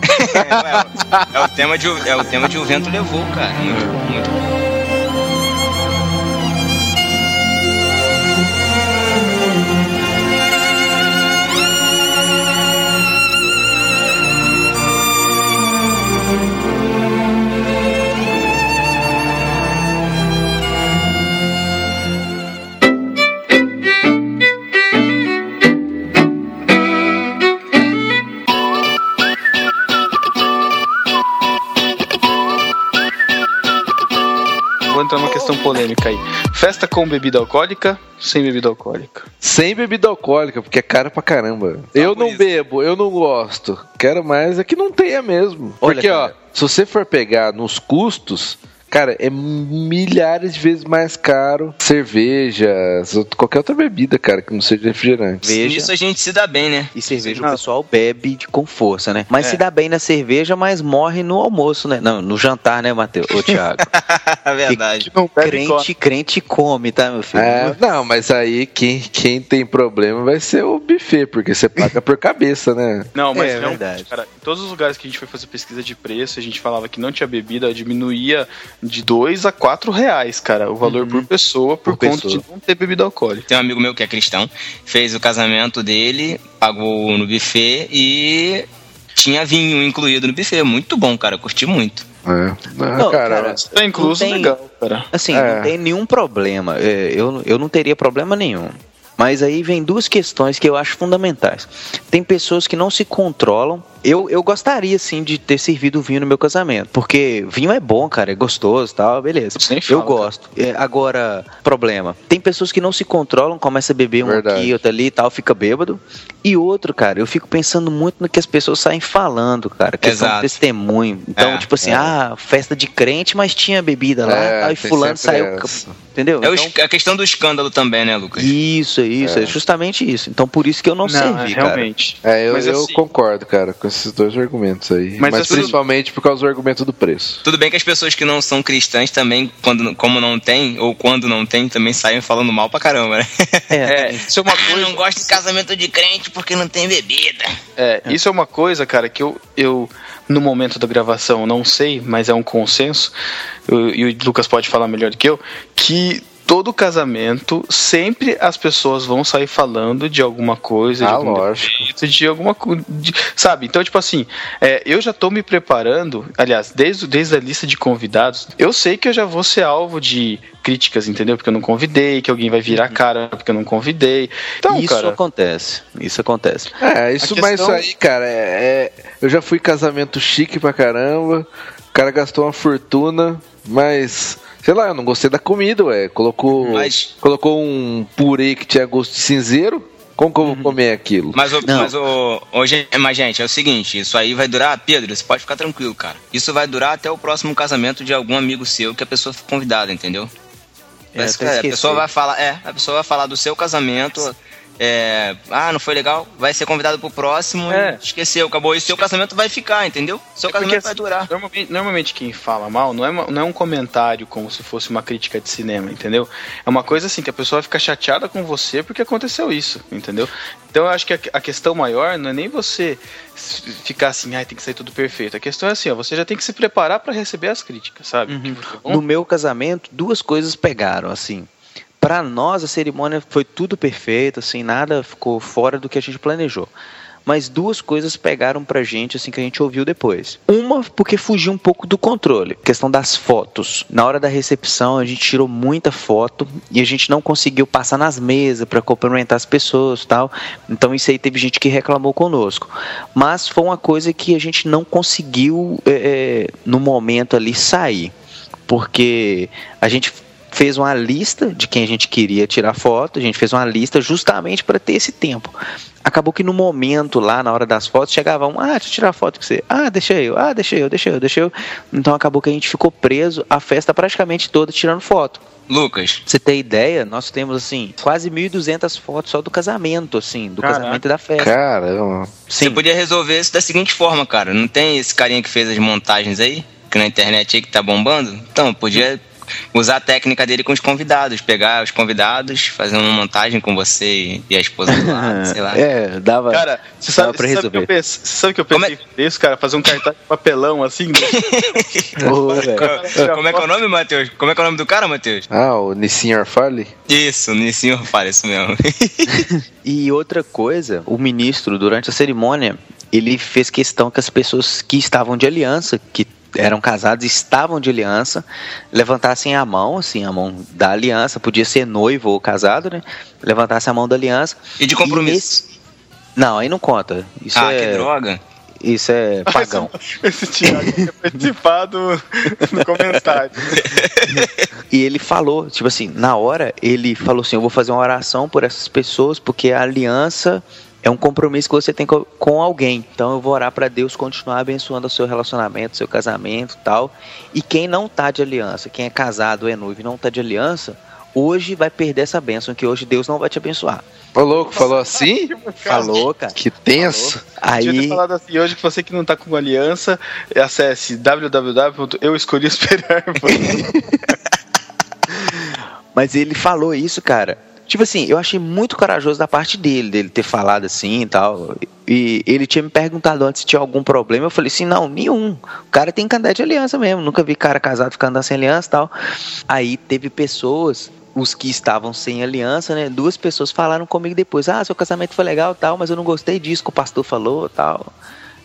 S2: É, é o tema de, o- é o tema de O Vento Levou, cara. Muito, muito bom.
S1: Questão polêmica aí. Festa com bebida alcoólica, sem bebida alcoólica.
S3: Sem bebida alcoólica, porque é caro pra caramba. eu
S2: por
S3: não
S2: isso.
S3: bebo, eu não gosto. Quero mais é que não tenha mesmo.
S4: Olha,
S3: porque, ó,
S4: cara.
S3: se você for pegar nos custos, cara, é milhares de vezes mais caro cerveja, qualquer outra bebida, cara, que não seja refrigerante.
S4: Veja.
S2: Nisso a gente se dá bem, né?
S4: E cerveja
S1: Ah.
S4: o pessoal bebe de, com força, né? Mas
S1: É.
S4: se dá bem na cerveja, mas morre no almoço, né? Não, no jantar, né, Matheus? Ô, Thiago. (laughs)
S2: É verdade.
S1: Não bebe
S4: crente, crente come, tá, meu filho?
S3: É, não, mas aí quem, quem tem problema vai ser o buffet, porque você paga por cabeça, né?
S1: Não, mas
S4: É,
S1: realmente,
S4: verdade.
S1: cara, em todos os lugares que a gente foi fazer pesquisa de preço, a gente falava que não tinha bebida, diminuía de 2 a 4 reais, cara, o valor por pessoa, por,
S3: Por
S1: conta
S3: pessoa.
S1: de não ter bebida alcoólica.
S2: Tem um amigo meu que é cristão, fez o casamento dele, pagou no buffet e tinha vinho incluído no buffet. Muito bom, cara. Curti muito.
S3: É. Não,
S4: Não,
S3: cara,
S4: cara,
S1: Tá incluso,
S4: Não tem-
S1: legal, cara.
S4: Assim,
S3: É.
S4: não tem nenhum problema. É, Eu, eu não teria problema nenhum. Mas aí vem duas questões que eu acho fundamentais. Tem pessoas que não se controlam Eu, eu gostaria, sim, de ter servido vinho no meu casamento. Porque vinho é bom, cara, é gostoso e tal, beleza.
S1: Nem
S4: eu
S1: fala,
S4: gosto. É, agora, problema. Tem pessoas que não se controlam, começa a beber um
S3: Verdade.
S4: aqui, outro ali e tal, fica bêbado. E outro, cara, eu fico pensando muito no que as pessoas saem falando, cara.
S2: Exato.
S4: de testemunho. Então,
S2: É,
S4: tipo assim,
S3: é.
S4: ah, festa de crente, mas tinha bebida lá
S3: É,
S4: e tal, e fulano saiu. Entendeu?
S2: É
S4: Então,
S2: a questão do escândalo também, né, Lucas?
S4: Isso, isso, é. justamente isso. Então por isso que eu não,
S1: Não,
S4: servi,
S1: é,
S4: cara.
S1: realmente.
S3: É, eu,
S1: Mas
S3: eu
S1: assim-
S3: concordo, cara, com esses dois argumentos aí.
S1: Mas
S3: Mas,
S1: assim-
S3: principalmente por causa do argumento do preço.
S2: Tudo bem que as pessoas que não são cristãs também, quando, como não tem, ou quando não tem, também saem falando mal pra caramba, né? (laughs)
S1: É, isso é uma
S2: Ah,
S1: coisa.
S2: não gosto de casamento de crente porque não tem bebida.
S1: É, isso é uma coisa, cara, que eu, eu no momento da gravação não sei, mas é um consenso, eu- e o Lucas pode falar melhor do que eu, que todo casamento, sempre as pessoas vão sair falando de alguma coisa, de
S3: Ah,
S1: algum
S3: lógico.
S1: defeito, de alguma coisa, sabe? Então, tipo assim, é, eu já tô me preparando, aliás, desde, desde a lista de convidados, eu sei que eu já vou ser alvo de críticas, entendeu? Porque eu não convidei, que alguém vai virar a cara porque eu não convidei. Então,
S4: isso
S1: cara,
S4: acontece. Isso acontece.
S3: É, isso,
S1: A
S3: mas isso
S1: questão-
S3: aí, cara, é, é- eu já fui casamento chique pra caramba, o cara gastou uma fortuna, mas, sei lá, eu não gostei da comida, ué. Colocou,
S2: Mas-
S3: colocou um purê que tinha gosto de cinzeiro, como que eu vou comer aquilo?
S2: Mas, o, mas, o, o, gen- mas, gente, é o seguinte, isso aí vai durar, Pedro, você pode ficar tranquilo, cara. Isso vai durar até o próximo casamento de algum amigo seu que a pessoa for convidada, entendeu?
S4: É,
S2: Mas, cara, a
S4: esqueci.
S2: pessoa vai falar, é, a pessoa vai falar do seu casamento, é, ah, não foi legal, vai ser convidado pro próximo
S1: É.
S2: e esqueceu, acabou. E seu casamento vai ficar, entendeu? Seu
S1: É
S2: casamento vai
S1: assim,
S2: durar.
S1: Normalmente, normalmente quem fala mal não é, não é um comentário como se fosse uma crítica de cinema, entendeu? É uma coisa assim que a pessoa fica chateada com você porque aconteceu isso, entendeu? Então eu acho que a, a questão maior não é nem você ficar assim, ai, tem que sair tudo perfeito. A questão é assim, ó, você já tem que se preparar para receber as críticas, sabe?
S2: Uhum.
S1: Tipo, tá?
S4: No meu casamento, duas coisas pegaram, assim. Pra nós, a cerimônia foi tudo perfeito, assim, nada ficou fora do que a gente planejou. Mas duas coisas pegaram pra gente, assim, que a gente ouviu depois. Uma, porque fugiu um pouco do controle. Questão das fotos. Na hora da recepção, a gente tirou muita foto e a gente não conseguiu passar nas mesas pra cumprimentar as pessoas tal. Então, isso aí teve gente que reclamou conosco. Mas foi uma coisa que a gente não conseguiu, é, no momento ali, sair porque a gente fez uma lista de quem a gente queria tirar foto, a gente fez uma lista justamente para ter esse tempo. Acabou que no momento lá, na hora das fotos, chegava um, ah, deixa eu tirar foto com você, ah, deixa eu, ah, deixa eu, deixa eu, deixa eu. Então acabou que a gente ficou preso a festa praticamente toda tirando foto.
S2: Lucas,
S4: Pra você ter ideia, nós temos assim, quase 1.200 fotos só do casamento, assim, do
S1: Caraca.
S4: casamento e da festa.
S3: Caramba.
S2: você
S4: Sim.
S2: podia resolver isso da seguinte forma, cara. Não tem esse carinha que fez as montagens aí? Que na internet aí que tá bombando? Então, podia usar a técnica dele com os convidados. Pegar os convidados, fazer uma montagem com você e- a esposa do lado, (laughs) sei lá.
S4: É, dava.
S1: Cara, você
S4: Dava
S1: sabe,
S4: pra
S1: você sabe que eu
S4: resolver.
S1: pensei, você sabe que eu
S2: Como
S1: pensei nisso, cara? Fazer um cartaz de papelão assim.
S4: Pô, (laughs) velho.
S2: Como é que é o nome, Matheus? Como é que é o nome do cara, Matheus?
S3: Ah, o Nissin Arfali?
S2: Isso, Nissinho fala isso mesmo. (laughs)
S4: E outra coisa, o ministro, durante a cerimônia, ele fez questão que as pessoas que estavam de aliança, que eram casados e estavam de aliança, levantassem a mão, assim, a mão da aliança, podia ser noivo ou casado, né? Levantasse a mão da aliança.
S2: E de compromisso.
S4: nesse- Não, aí não conta. Isso
S2: ah,
S4: é,
S2: que droga.
S4: Isso é pagão.
S1: Esse Thiago quer participar do, do (laughs) comentário.
S4: E ele falou, tipo assim, na hora, ele falou assim: Eu vou fazer uma oração por essas pessoas, porque a aliança é um compromisso que você tem co- com alguém. Então eu vou orar para Deus continuar abençoando o seu relacionamento, seu casamento e tal. E quem não tá de aliança, quem é casado é noivo e não tá de aliança, hoje vai perder essa bênção, que hoje Deus não vai te abençoar.
S3: Ô, louco, falou assim?
S4: Falou, cara.
S3: Que tenso.
S1: Ter
S4: Aí,
S1: falado assim, hoje que você que não tá com aliança, acesse www.euescolhiesperar. (laughs)
S4: Mas ele falou isso, cara. Tipo assim, eu achei muito corajoso da parte dele, dele ter falado assim e tal. E ele tinha me perguntado antes se tinha algum problema. Eu falei assim: não, nenhum. O cara tem que andar de aliança mesmo. Nunca vi cara casado ficar andando sem aliança e tal. Aí teve pessoas, os que estavam sem aliança, né? Duas pessoas falaram comigo depois: ah, seu casamento foi legal e tal, mas eu não gostei disso que o pastor falou e tal.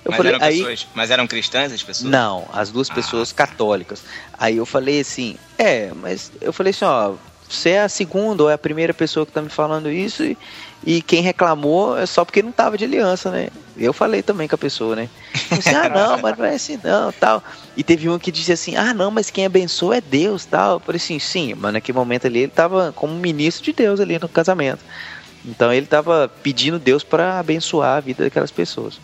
S4: Eu
S2: mas,
S4: falei,
S2: eram
S4: aí.
S2: pessoas, mas eram cristãs as pessoas?
S4: Não, as duas pessoas católicas. Aí eu falei assim, é, mas eu falei assim, ó, você é a segunda ou é a primeira pessoa que tá me falando isso e, E quem reclamou é só porque não tava de aliança, né? Eu falei também com a pessoa, né? Disse, ah, não, mas não é assim não, tal. E teve um que disse assim, ah, não, mas quem abençoa é Deus, tal. Eu falei assim, sim, mas naquele momento ali ele tava como ministro de Deus ali no casamento. Então ele tava pedindo Deus para abençoar a vida daquelas pessoas.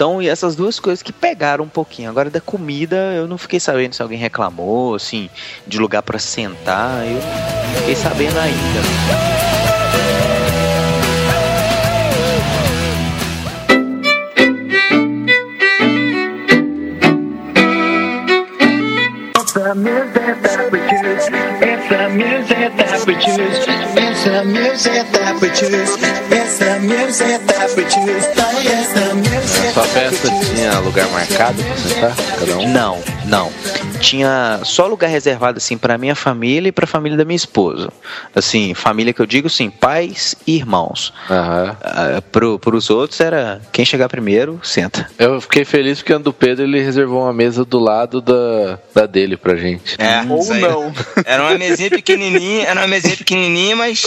S4: Então, e essas duas coisas que pegaram um pouquinho. Agora, da comida, eu não fiquei sabendo se alguém reclamou, assim, de lugar para sentar. Eu não fiquei sabendo ainda.
S7: It's the music that we choose. It's the music that we choose. It's the music that we choose. It's the music
S3: Sua
S7: that we
S3: festa tinha lugar marcado pra sentar? Cada um?
S4: Não, não. Tinha só lugar reservado assim para minha família e para a família da minha esposa. Assim, família que eu digo, sim, pais e irmãos.
S3: Aham.
S4: Ah, pro, pros outros era quem chegar primeiro, senta.
S3: Eu fiquei feliz porque o do Pedro ele reservou uma mesa do lado da, da dele pra gente.
S2: É,
S1: Ou
S2: isso aí.
S1: não. (laughs)
S2: Era uma mesinha pequenininha, era uma mesinha pequenininha, mas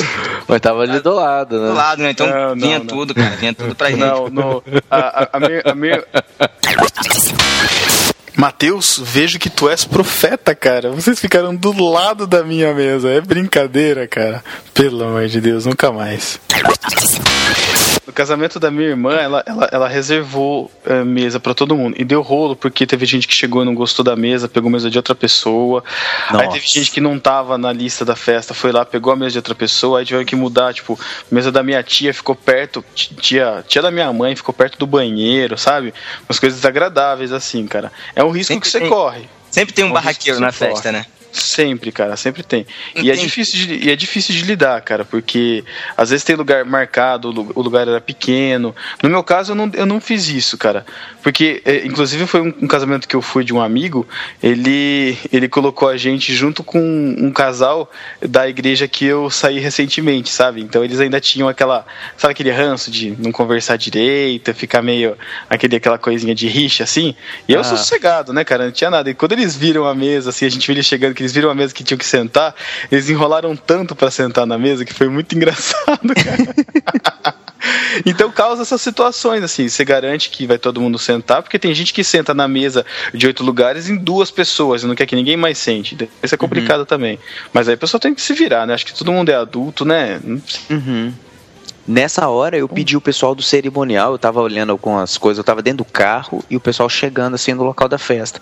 S3: Mas tava ali do lado, né?
S2: do lado, né? Então
S1: Não, não,
S2: vinha
S1: não.
S2: tudo, cara, vinha tudo pra gente.
S1: Não, no, a, a, minha, a minha... Mateus, vejo que tu és profeta, cara. Vocês ficaram do lado da minha mesa. É brincadeira, cara. Pelo amor de Deus, nunca mais. No casamento da minha irmã, ela, ela, ela reservou eh, mesa pra todo mundo. E deu rolo, porque teve gente que chegou e não gostou da mesa, pegou mesa de outra pessoa. Aí
S4: Nossa.
S1: teve gente que não tava na lista da festa, foi lá, pegou a mesa de outra pessoa, aí tiveram que mudar, tipo, a mesa da minha tia ficou perto, ti- tia, tia da minha mãe ficou perto do banheiro, sabe? Umas coisas desagradáveis assim, cara. É um risco
S2: Sempre
S1: que você
S2: tem-
S1: corre.
S2: Sempre tem um
S1: Bom,
S2: barraqueiro
S1: isso
S2: na
S1: importa.
S2: festa, né?
S1: Sempre, cara, sempre tem. E é, difícil de, e é difícil de lidar, cara, porque às vezes tem lugar marcado, o lugar era pequeno. No meu caso, eu não, eu não fiz isso, cara. Porque, é, inclusive, foi um, um casamento que eu fui de um amigo, ele, ele colocou a gente junto com um casal da igreja que eu saí recentemente, sabe? Então eles ainda tinham aquela, sabe aquele ranço de não conversar direito, ficar meio aquele, aquela coisinha de rixa, assim? E eu
S4: Ah.
S1: sou sossegado, né, cara? Não tinha nada. E quando eles viram a mesa, assim, a gente viu eles chegando, que eles viram a mesa que tinham que sentar, eles enrolaram tanto pra sentar na mesa que foi muito (laughs) engraçado, cara. Então causa essas situações, assim, você garante que vai todo mundo sentar, porque tem gente que senta na mesa de oito lugares em duas pessoas e não quer que ninguém mais sente. Isso é complicado também. Mas aí a pessoa tem que se virar, né? Acho que todo mundo é adulto, né?
S4: Uhum. Nessa hora eu pedi o pessoal do cerimonial, eu tava olhando algumas coisas, eu tava dentro do carro e o pessoal chegando assim no local da festa.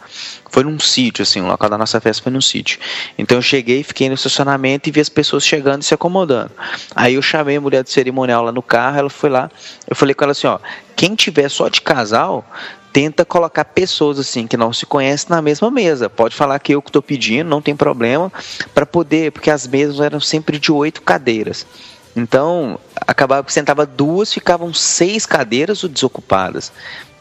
S4: Foi num sítio, assim, o local da nossa festa foi num sítio. Então eu cheguei, fiquei no estacionamento e vi as pessoas chegando e se acomodando. Aí eu chamei a mulher do cerimonial lá no carro, ela foi lá, eu falei com ela assim, ó, quem tiver só de casal, tenta colocar pessoas assim que não se conhecem na mesma mesa. Pode falar que eu que estou pedindo, não tem problema, para poder, porque as mesas eram sempre de oito cadeiras. Então, acabava que sentava duas, ficavam seis cadeiras desocupadas.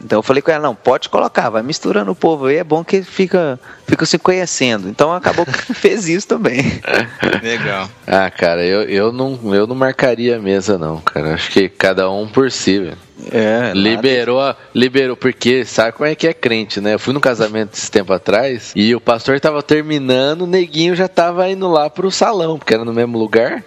S4: Então eu falei com ela, não, pode colocar, vai misturando o povo aí, é bom que fica, fica se conhecendo. Então acabou que (laughs) fez isso também. (laughs)
S2: Legal.
S3: Ah, cara, eu, eu, não, eu não marcaria a mesa, não, cara. Acho que cada um por si, velho.
S4: É,
S3: Liberou, a- liberou, porque sabe como é que é crente, né? Eu fui num casamento esse tempo atrás e o pastor tava terminando, o neguinho já tava indo lá pro salão, porque era no mesmo lugar.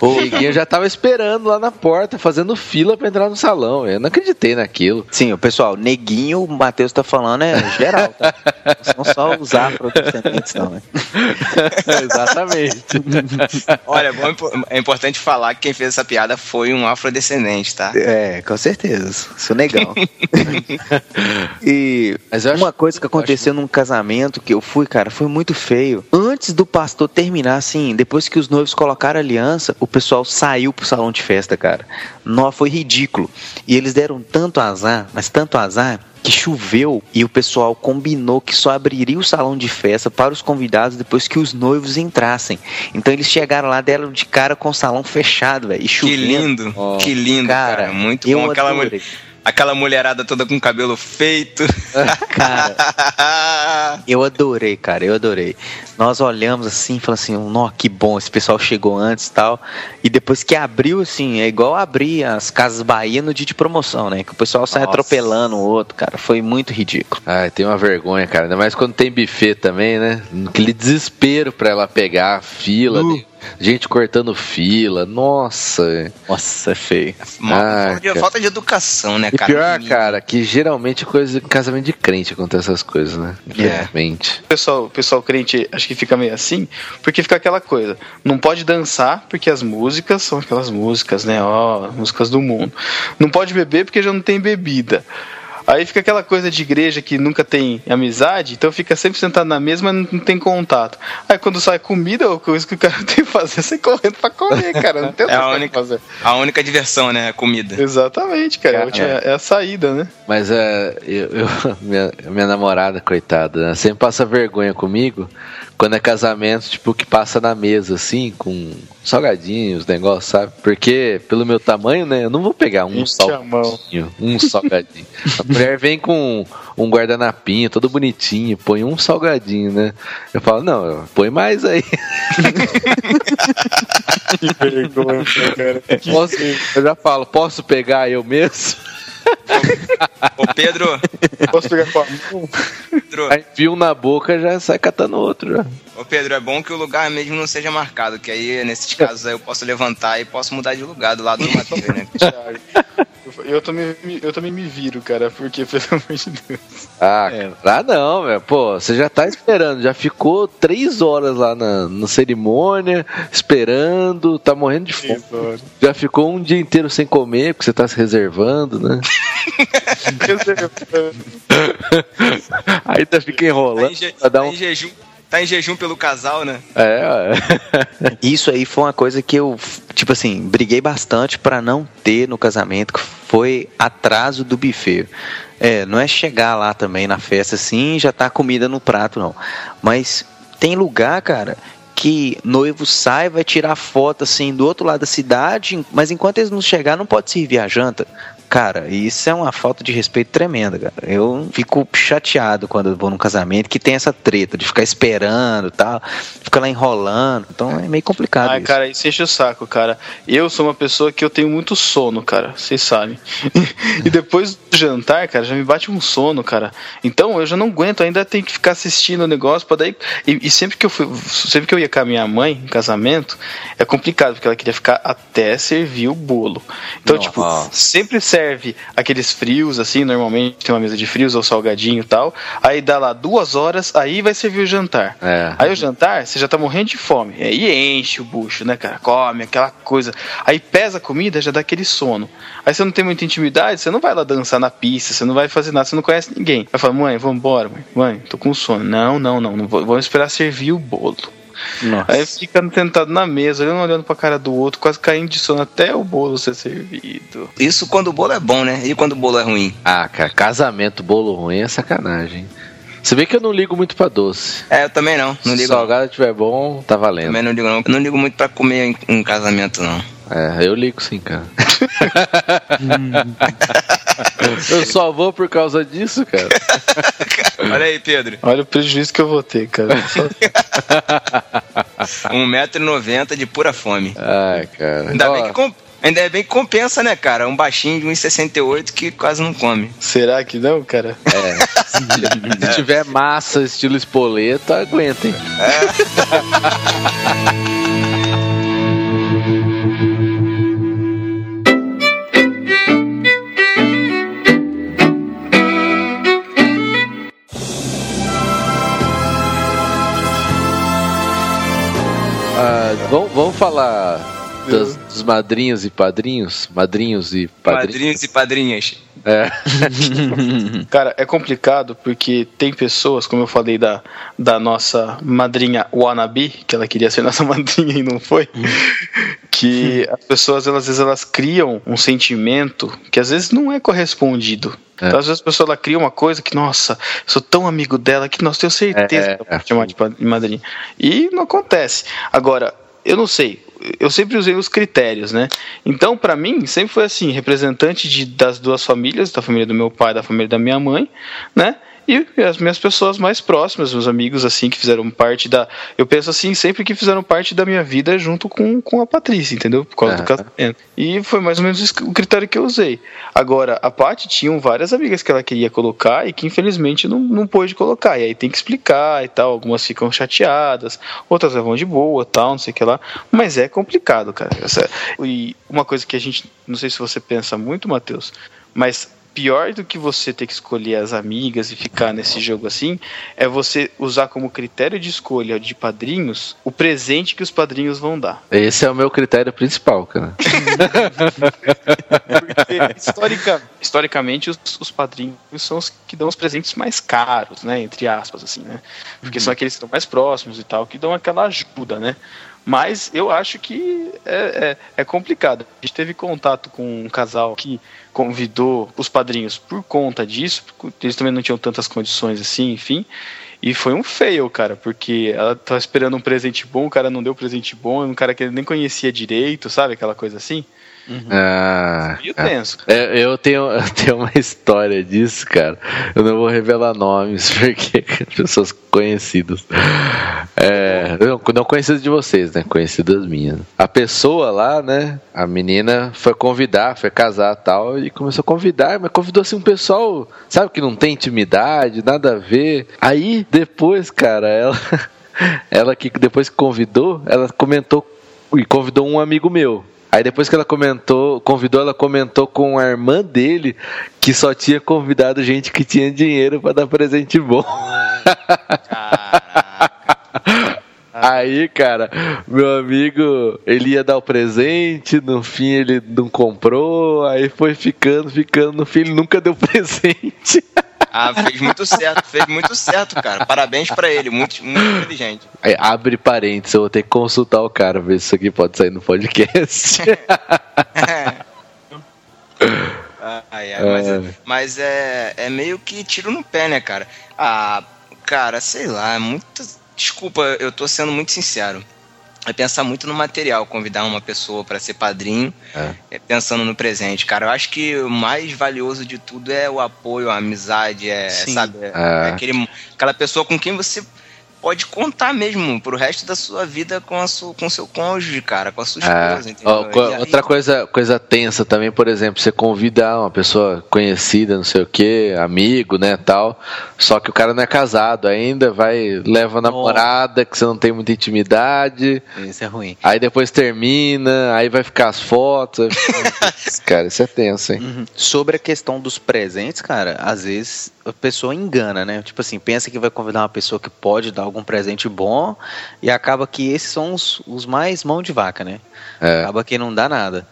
S3: O neguinho já tava esperando lá na porta, fazendo fila pra entrar no salão. Eu não acreditei naquilo.
S4: Sim, o pessoal, neguinho, o Matheus tá falando é geral, tá? Não são só os afrodescendentes, não, né? (laughs)
S3: Exatamente.
S2: Olha, é, bom, é importante falar que quem fez essa piada foi um afrodescendente, tá?
S4: É, com certeza. Isso é legal. e
S3: acho-
S4: uma coisa que aconteceu num casamento que eu fui, cara, foi muito feio. Antes do pastor terminar, assim, depois que os noivos colocaram a aliança, o pessoal saiu pro salão de festa, cara. Nó, foi ridículo. E eles deram tanto azar, mas tanto azar, que choveu e o pessoal combinou que só abriria o salão de festa para os convidados depois que os noivos entrassem. Então eles chegaram lá, deram de cara com o salão fechado, velho. E
S2: Que lindo,
S3: Ó,
S2: que lindo, cara.
S4: cara,
S2: Muito bom. Aquela, aquela mulherada toda com cabelo feito.
S4: Cara, (laughs) eu adorei, cara, eu adorei. Nós olhamos assim e falamos assim, nó, que bom, esse pessoal chegou antes e tal. E depois que abriu, assim, é igual abrir as Casas Bahia no dia de promoção, né? Que o pessoal sai
S3: Nossa.
S4: atropelando o outro, cara. Foi muito ridículo.
S3: Ai, tem uma vergonha, cara. Ainda mais quando tem buffet também, né? Aquele desespero pra ela pegar a fila.
S4: Uh.
S3: Gente cortando fila. Nossa.
S4: Nossa, é feio.
S3: Ah,
S2: falta, de,
S3: cara.
S2: falta de educação, né,
S3: E
S2: cara?
S3: pior, cara, que geralmente coisa casamento de crente acontece essas coisas, né?
S2: É.
S3: Infelizmente.
S1: O pessoal, o pessoal crente acho que fica meio assim, porque fica aquela coisa. Não pode dançar, porque as músicas são aquelas músicas, né? Ó, músicas do mundo. Não pode beber porque já não tem bebida. Aí fica aquela coisa de igreja que nunca tem amizade, então fica sempre sentado na mesa, mas não tem contato. Aí quando sai comida, a coisa que o cara (laughs) tem que fazer é sair correndo pra comer, cara. Não tem
S2: É a única-
S1: pra fazer.
S2: A única diversão, né? a Comida.
S1: Exatamente, cara. É a última- É a saída, né?
S3: Mas é, eu, eu- (laughs) minha, minha namorada, coitada, né, sempre passa vergonha comigo quando é casamento, tipo, que passa na mesa, assim, com salgadinhos, negócio, sabe? Porque, pelo meu tamanho, né, eu não vou pegar um
S1: Enche
S3: salgadinho, um salgadinho. A mulher vem com um guardanapinho, todo bonitinho, põe um salgadinho, né? Eu falo, não, põe mais aí. (laughs)
S1: Que vergonha, cara.
S3: Posso- eu já falo, posso pegar eu mesmo?
S2: Ô, Pedro,
S1: Posso pegar com a mão?
S2: Pedro,
S3: Aí um na boca já sai catando outro já.
S2: Ô, Pedro, é bom que o lugar mesmo não seja marcado, que aí, nesses casos, aí eu posso levantar e posso mudar de lugar do lado do Matheus, né? (laughs)
S1: Eu, eu também, me- eu também me viro, cara, porque, (laughs) pelo amor de Deus.
S3: Ah, ah não, velho. Pô, você já tá esperando, já ficou três horas lá na, na cerimônia, esperando, tá morrendo de fome. Já ficou um dia inteiro sem comer, porque você tá se reservando, né? (laughs) Ainda fica
S2: Tá
S3: enrolando
S2: em, je-
S3: pra dar
S2: tá
S3: um.
S2: em jejum, tá em jejum pelo casal, né?
S3: É, é.
S4: Isso aí foi uma coisa que eu, tipo assim, briguei bastante pra não ter no casamento, que foi atraso do buffet. É, não é chegar lá também na festa assim e já tá comida no prato, não. Mas tem lugar, cara, que noivo sai, vai tirar foto assim do outro lado da cidade, mas enquanto eles não chegar, não pode servir a janta. Cara, isso é uma falta de respeito tremenda, cara. Eu fico chateado quando eu vou num casamento que tem essa treta de ficar esperando e tal, fica lá enrolando. Então é meio complicado
S1: Ai,
S4: isso.
S1: cara, isso enche o saco, cara. Eu sou uma pessoa que eu tenho muito sono, cara. Vocês sabem. (laughs) e depois do jantar, cara, já me bate um sono, cara. Então eu já não aguento, ainda tenho que ficar assistindo o negócio para daí. E, e sempre que eu fui, sempre que eu ia com a minha mãe em casamento, é complicado, porque ela queria ficar até servir o bolo. Então,
S4: Nossa.
S1: tipo, sempre serve aqueles frios, assim, normalmente tem uma mesa de frios ou salgadinho e tal. Aí dá lá duas horas, aí vai servir o jantar.
S3: É.
S1: Aí o jantar, você já tá morrendo de fome. Aí enche o bucho, né, cara? Come aquela coisa. Aí pesa a comida, já dá aquele sono. Aí você não tem muita intimidade, você não vai lá dançar na pista, você não vai fazer nada, você não conhece ninguém. Vai falar, mãe, vamos embora, mãe. Mãe, tô com sono. Não, não, não, não vou- vamos esperar servir o bolo.
S4: Nossa.
S1: Aí fica tentado na mesa, olhando, olhando pra cara do outro, quase caindo de sono até o bolo ser servido.
S2: Isso quando o bolo é bom, né? E quando o bolo é ruim?
S3: Ah, cara, casamento, bolo ruim é sacanagem. Você vê que eu não ligo muito pra doce.
S2: É, eu também não. Não
S3: Se
S2: ligo.
S3: o salgado estiver bom, tá valendo.
S2: Também não ligo, não. Eu não ligo muito pra comer em, em casamento, não.
S3: É, eu ligo sim, cara. (laughs) eu só vou por causa disso, cara. (laughs)
S2: Olha aí, Pedro.
S1: Olha o prejuízo que eu vou ter, cara. (laughs) Só-
S2: 1,90m de pura fome.
S3: Ai, cara.
S2: Ainda,
S3: Ó,
S2: bem que Ainda bem que compensa, né, cara? Um baixinho de 1,68 que quase não come.
S1: Será que não, cara?
S3: Se tiver massa estilo espoleta, aguentem. Ah, vamos, vamos falar das- dos madrinhos e padrinhos? Madrinhos e padrinhos.
S2: Padrinhos e padrinhas.
S3: É. (laughs)
S1: Cara, é complicado porque tem pessoas, como eu falei da, da nossa madrinha Wannabe, que ela queria ser (laughs) nossa madrinha e não foi, (laughs) que as pessoas, elas, às vezes, elas criam um sentimento que às vezes não é correspondido.
S3: É.
S1: Então, às vezes a pessoa ela cria uma coisa que, nossa, sou tão amigo dela que, nossa, tenho certeza
S3: É,
S1: que ela pode chamar de madrinha. E não acontece. Agora, eu não sei, eu sempre usei os critérios, né? Então, pra mim, sempre foi assim, representante de, das duas famílias, da família do meu pai e da família da minha mãe, né? E as minhas pessoas mais próximas, meus amigos, assim, que fizeram parte da. Eu penso assim, sempre que fizeram parte da minha vida junto com, com a Patrícia, entendeu? Por causa do
S3: Aham.
S1: casamento. E foi mais ou menos o critério que eu usei. Agora, a Paty tinham várias amigas que ela queria colocar e que infelizmente não, não pôde colocar. E aí tem que explicar e tal. Algumas ficam chateadas, outras levam de boa tal, não sei o que lá. Mas é complicado, cara. E uma coisa que a gente. Não sei se você pensa muito, Matheus, mas pior do que você ter que escolher as amigas e ficar nesse jogo assim, é você usar como critério de escolha de padrinhos o presente que os padrinhos vão dar.
S3: Esse é o meu critério principal, cara. (laughs)
S1: Porque historica- historicamente os, os padrinhos são os que dão os presentes mais caros, né? Entre aspas, assim, né? Porque são aqueles que estão mais próximos e tal, que dão aquela ajuda, né? Mas eu acho que é, é, é complicado. A gente teve contato com um casal que convidou os padrinhos por conta disso, eles também não tinham tantas condições assim, enfim. E foi um fail, cara, porque ela tava esperando um presente bom, o cara não deu presente bom, um cara que ele nem conhecia direito, sabe? Aquela coisa assim.
S3: Ah,
S1: Meio tenso.
S3: É, eu, tenho, (laughs) eu tenho uma história disso, cara. Eu não vou revelar nomes, (laughs) porque pessoas conhecidas. É, não, não conhecidas de vocês, né? Conhecidas minhas. A pessoa lá, né? A menina foi convidar, foi casar tal, e começou a convidar, mas convidou assim um pessoal, sabe, que não tem intimidade, nada a ver. Aí, depois, cara, ela. (laughs) Ela que depois que convidou, ela comentou e convidou um amigo meu. Aí depois que ela comentou, convidou, ela comentou com a irmã dele que só tinha convidado gente que tinha dinheiro pra dar presente bom. (laughs) (laughs) Aí, cara, meu amigo, ele ia dar o presente, no fim ele não comprou, aí foi ficando, ficando, no fim ele nunca deu (laughs) presente.
S2: Ah, fez muito certo, fez muito certo, cara. Parabéns pra ele, muito, muito inteligente.
S3: Aí, abre parênteses, eu vou ter que consultar o cara, ver se isso aqui pode sair no podcast. (laughs)
S2: Ah, é, mas,
S3: É.
S2: mas é, é meio que tiro no pé, né, cara? Ah, cara, sei lá, é muito. Desculpa, eu tô sendo muito sincero. É pensar muito no material, convidar uma pessoa pra ser padrinho,
S3: É.
S2: é, pensando no presente, cara. Eu acho que o mais valioso de tudo é o apoio, a amizade, é,
S4: Sim.
S2: sabe? É.
S3: é
S2: aquele, aquela pessoa com quem você pode contar mesmo pro resto da sua vida com a sua, com seu cônjuge, cara, com a sua
S3: É.
S2: esposa, entendeu?
S3: Ó, co-
S2: E aí-
S3: outra coisa, coisa tensa também, por exemplo, você convida uma pessoa conhecida, não sei o que, amigo, né, tal, só que o cara não é casado ainda, vai, leva a namorada, que você não tem muita intimidade,
S4: Isso é ruim.
S3: aí depois termina, aí vai ficar as fotos. (laughs) cara, isso é tenso, hein?
S4: Uhum. Sobre a questão dos presentes, cara, às vezes a pessoa engana, né? Tipo assim, pensa que vai convidar uma pessoa que pode dar algum presente bom e acaba que esses são os, os mais mão de vaca, né?
S3: É.
S4: Acaba que não dá nada.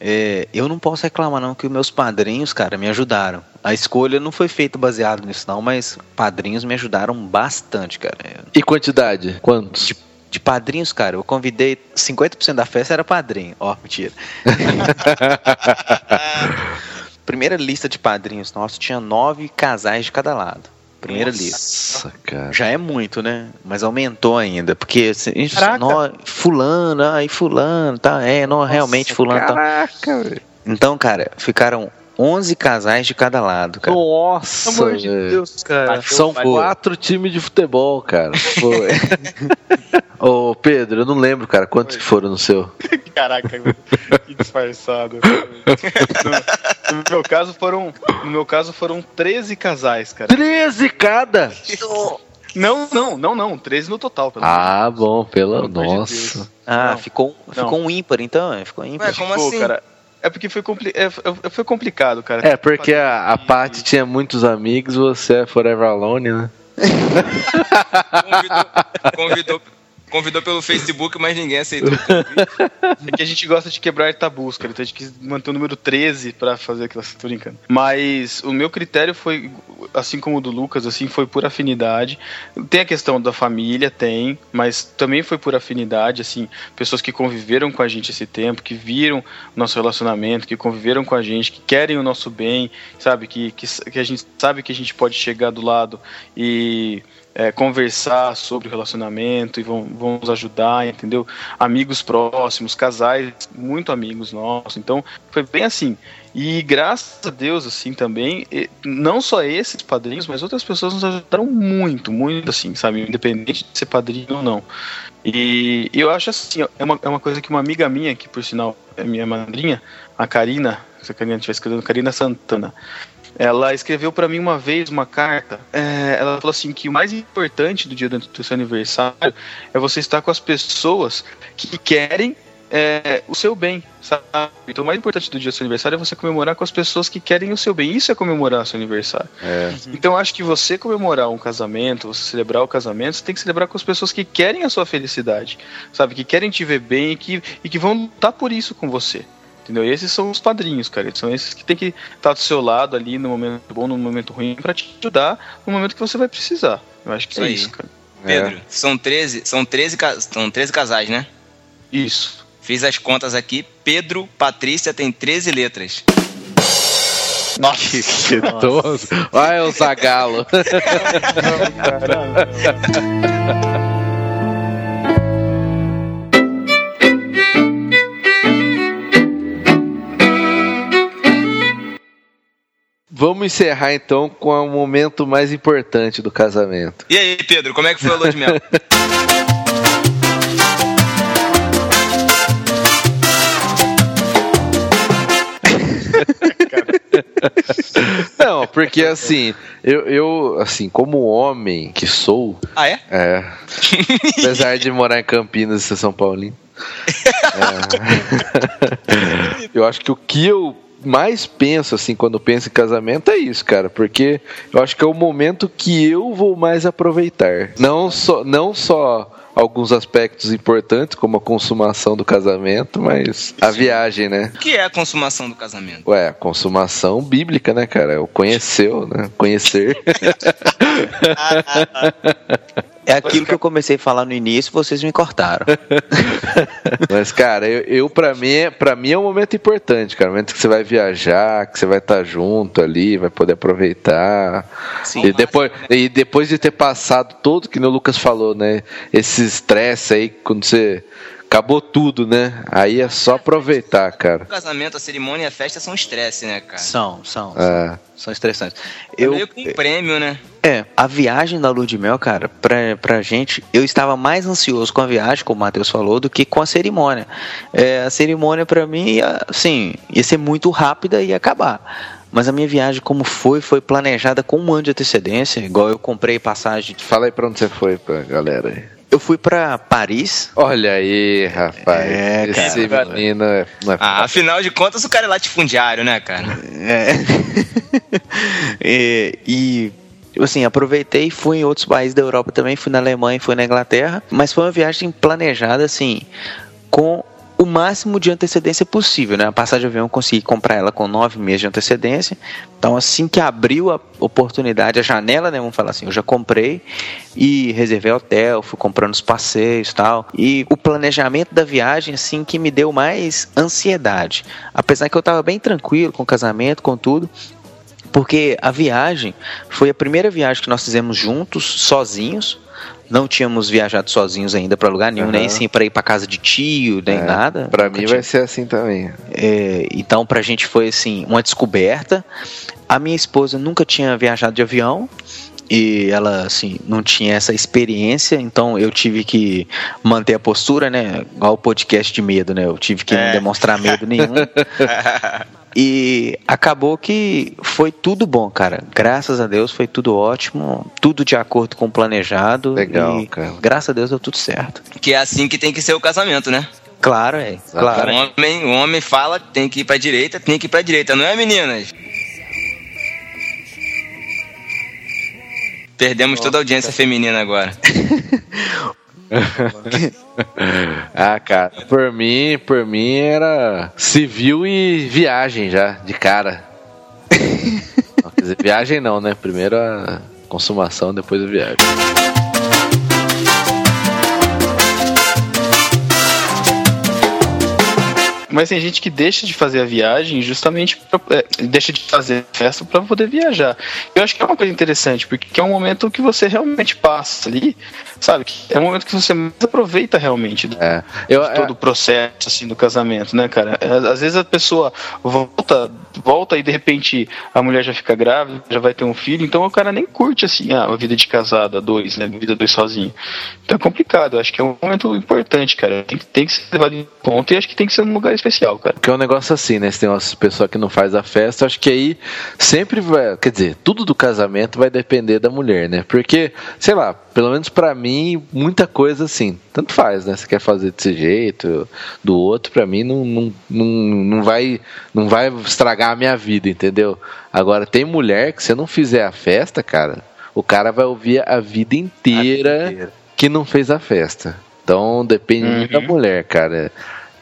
S4: É, eu não posso reclamar não que os meus padrinhos, cara, me ajudaram. A escolha não foi feita baseado nisso não, mas padrinhos me ajudaram bastante, cara.
S3: E quantidade? Quantos?
S4: De, de padrinhos, cara, eu convidei 50% da festa era padrinho. Ó, mentira. (laughs) Primeira lista de padrinhos nosso tinha nove casais de cada lado. Primeira lista.
S3: Nossa, cara.
S4: Já é muito, né? Mas aumentou ainda, porque assim, a gente, nó, fulano, aí fulano, tá? É, não, realmente fulano, tá.
S3: Caraca, velho.
S4: Então, cara, ficaram 11 casais de cada lado, cara.
S3: Nossa,
S1: Pelo amor de. Deus, cara.
S3: São quatro times de futebol, cara. Foi. (laughs) Ô, Pedro, eu não lembro, cara, quantos que foram no seu? (laughs)
S1: Caraca, que disfarçado. No, no meu caso foram, no meu caso foram 13 casais, cara.
S3: 13 cada!
S1: Não, não, não, não, 13 no total, pelo
S3: Ah, bom, pela
S1: de
S3: nossa.
S1: Deus.
S4: Ah,
S1: Não,
S4: ficou,
S1: não.
S4: ficou um ímpar, então? é, Ficou ímpar.
S2: Ué, como
S1: Pô,
S2: assim?
S1: cara, é porque foi, compli é, é- foi complicado, cara.
S3: É, porque a, a Paty tinha muitos amigos, você é Forever Alone, né? (laughs)
S2: Convidou, convidou, convidou pelo Facebook, mas ninguém aceitou. (laughs)
S1: É que a gente gosta de quebrar tabus, cara. Então a gente quis manter o número 13 pra fazer aquela. Tô brincando. Mas o meu critério foi, assim como o do Lucas, assim, foi por afinidade. Tem a questão da família, tem, mas também foi por afinidade, assim, pessoas que conviveram com a gente esse tempo, que viram o nosso relacionamento, que conviveram com a gente, que querem o nosso bem, sabe? Que, que, que a gente sabe que a gente pode chegar do lado e é, conversar sobre relacionamento e vão, vão nos ajudar, entendeu? Amigos próximos, casais, muito amigos nossos. Então, foi bem assim. E graças a Deus, assim, também, não só esses padrinhos, mas outras pessoas nos ajudaram muito, muito, assim, sabe? Independente de ser padrinho ou não. E eu acho assim, é uma, é uma coisa que uma amiga minha, que por sinal é minha madrinha, a Karina, se a Karina estiver escrevendo, Karina Santana, ela escreveu para mim uma vez uma carta. é, ela falou assim que o mais importante do dia do seu aniversário é você estar com as pessoas que querem é, o seu bem, sabe? Então o mais importante do dia do seu aniversário é você comemorar com as pessoas que querem o seu bem. Isso é comemorar seu aniversário.
S3: É.
S1: Então eu acho que você comemorar um casamento, você celebrar o casamento, você tem que celebrar com as pessoas que querem a sua felicidade, sabe? Que querem te ver bem e que, e que vão lutar por isso com você. Entendeu? E esses são os padrinhos, cara. São esses que tem que estar do seu lado ali no momento bom, no momento ruim, pra te ajudar no momento que você vai precisar. Eu acho que
S2: Isso
S1: é
S2: aí.
S1: isso, cara.
S2: Pedro, são 13, são 13, ca- são 13 casais, né?
S1: Isso.
S2: Fiz as contas aqui. Pedro, Patrícia tem 13 letras.
S1: Nossa.
S3: Que (laughs) toso. Vai, o Zagalo. (laughs) Vamos encerrar então com o momento mais importante do casamento.
S2: E aí, Pedro, como é que foi a lua de mel? (laughs)
S3: Não, porque assim, eu, eu assim, como homem que sou,
S2: ah, é?
S3: é, apesar de morar em Campinas e ser São Paulino, (laughs) é, (laughs) eu acho que o que eu mais penso assim quando penso em casamento é isso, cara, porque eu acho que é o momento que eu vou mais aproveitar. Não só, não só alguns aspectos importantes, como a consumação do casamento, mas a viagem, né?
S2: O que é a consumação do casamento?
S3: Ué, a consumação bíblica, né, cara? É o conheceu, né? Conhecer. (laughs) (laughs)
S4: É aquilo que eu comecei a falar no início, vocês me cortaram. (laughs)
S3: Mas, cara, eu, eu para mim, é- pra mim é um momento importante, cara. Um momento que você vai viajar, que você vai estar junto ali, vai poder aproveitar.
S4: Sim.
S3: E depois, e depois de ter passado todo, que o Lucas falou, né? Esse estresse aí, quando você. Acabou tudo, né? Aí é só aproveitar,
S2: O
S3: cara.
S2: casamento, a cerimônia e a festa são estresse, né, cara?
S4: São, são.
S3: É.
S4: São estressantes.
S2: É
S4: Eu,
S2: meio que um prêmio, né?
S4: É, a viagem da lua de mel, cara, pra, pra gente, eu estava mais ansioso com a viagem, como o Matheus falou, do que com a cerimônia. É, a cerimônia, pra mim, ia, assim, ia ser muito rápida e ia acabar. Mas a minha viagem, como foi, foi planejada com um ano de antecedência, igual eu comprei passagem.
S3: Fala aí pra onde você foi, pra galera aí.
S4: Eu fui pra Paris.
S3: Olha aí, rapaz.
S4: É, cara.
S3: Esse menino é. é
S2: Ah, afinal de contas, o cara é latifundiário, né, cara?
S4: É. (laughs) e, e assim, aproveitei e fui em outros países da Europa também, fui na Alemanha, fui na Inglaterra, mas foi uma viagem planejada assim, com o máximo de antecedência possível, né? A passagem de avião eu consegui comprar ela com nove meses de antecedência. Então, assim que abriu a oportunidade, a janela, né? Vamos falar assim, eu já comprei e reservei hotel, fui comprando os passeios tal. E o planejamento da viagem, assim, que me deu mais ansiedade. Apesar que eu tava bem tranquilo com o casamento, com tudo, porque a viagem foi a primeira viagem que nós fizemos juntos, sozinhos. Não tínhamos viajado sozinhos ainda para lugar nenhum,
S3: Aham.
S4: nem sim para ir para casa de tio, nem
S3: É,
S4: nada. Nunca
S3: mim
S4: tinha-
S3: vai ser assim também.
S4: É, então pra gente foi assim uma descoberta. A minha esposa nunca tinha viajado de avião e ela assim não tinha essa experiência, então eu tive que manter a postura, né? Igual o podcast de medo, né? Eu tive que não
S2: É.
S4: demonstrar medo nenhum. (laughs) E acabou que foi tudo bom, cara. Graças a Deus foi tudo ótimo, tudo de acordo com o planejado.
S3: Legal,
S4: e
S3: cara.
S4: Graças a Deus deu tudo certo.
S2: que é assim que tem que ser o casamento, né?
S4: Claro, é. Claro.
S2: O homem, o homem fala, tem que ir pra direita, tem que ir pra direita, não é, meninas? Perdemos toda a audiência feminina agora. (laughs) (laughs)
S3: ah, cara, por mim, por mim era civil e viagem já, de cara. (laughs) Não, quer dizer, viagem não, né? Primeiro a consumação, depois a viagem.
S1: Mas tem gente que deixa de fazer a viagem justamente pra, é, deixa de fazer a festa para poder viajar. Eu acho que é uma coisa interessante, porque é um momento que você realmente passa ali, sabe? Que É um momento que você mais aproveita realmente do,
S3: É. Eu,
S1: de todo o processo assim do casamento, né, cara? É, Às vezes a pessoa volta, volta e de repente a mulher já fica grávida, já vai ter um filho, então o cara nem curte assim ah, a vida de casada, dois, né? A vida dois sozinho. Então é complicado, eu acho que é um momento importante, cara. Tem, que- tem que ser levado em conta e acho que tem que ser num lugar especial, cara.
S3: Porque é um negócio assim, né? Se tem umas pessoas que não faz a festa, acho que aí sempre vai. Quer dizer, tudo do casamento vai depender da mulher, né? Porque, sei lá, pelo menos pra mim, muita coisa assim, tanto faz, né? Você quer fazer desse jeito, do outro, pra mim não, não, não, não, vai, não vai estragar a minha vida, entendeu? Agora, tem mulher que se não fizer a festa, cara, o cara vai ouvir a vida inteira
S4: inteira.
S3: que não fez a festa. Então depende muito da mulher, cara.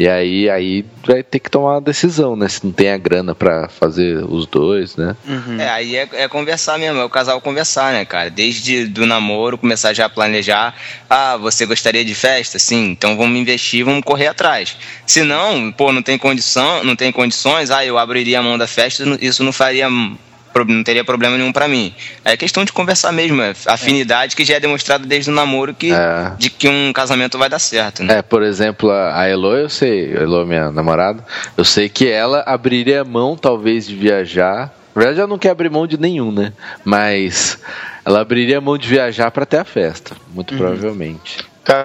S3: E aí, aí vai ter que tomar uma decisão, né? Se não tem a grana pra fazer os dois, né?
S2: É, aí é, é conversar mesmo, é o casal conversar, né, cara? Desde do namoro, começar já a planejar. Ah, você gostaria de festa? Sim, então vamos investir, vamos correr atrás. Se não, pô, não tem condição, não tem condições, ah, eu abriria a mão da festa, isso não faria. Não teria problema nenhum pra mim. É questão de conversar mesmo, é afinidade que já é demonstrada desde o namoro que,
S3: É.
S2: de que um casamento vai dar certo, né?
S3: É, por exemplo, a a Elo, eu sei, a Elo, minha namorada, eu sei que ela abriria mão, talvez, de viajar. Na verdade, ela não quer abrir mão de nenhum, né? Mas ela abriria mão de viajar pra ter a festa, muito provavelmente.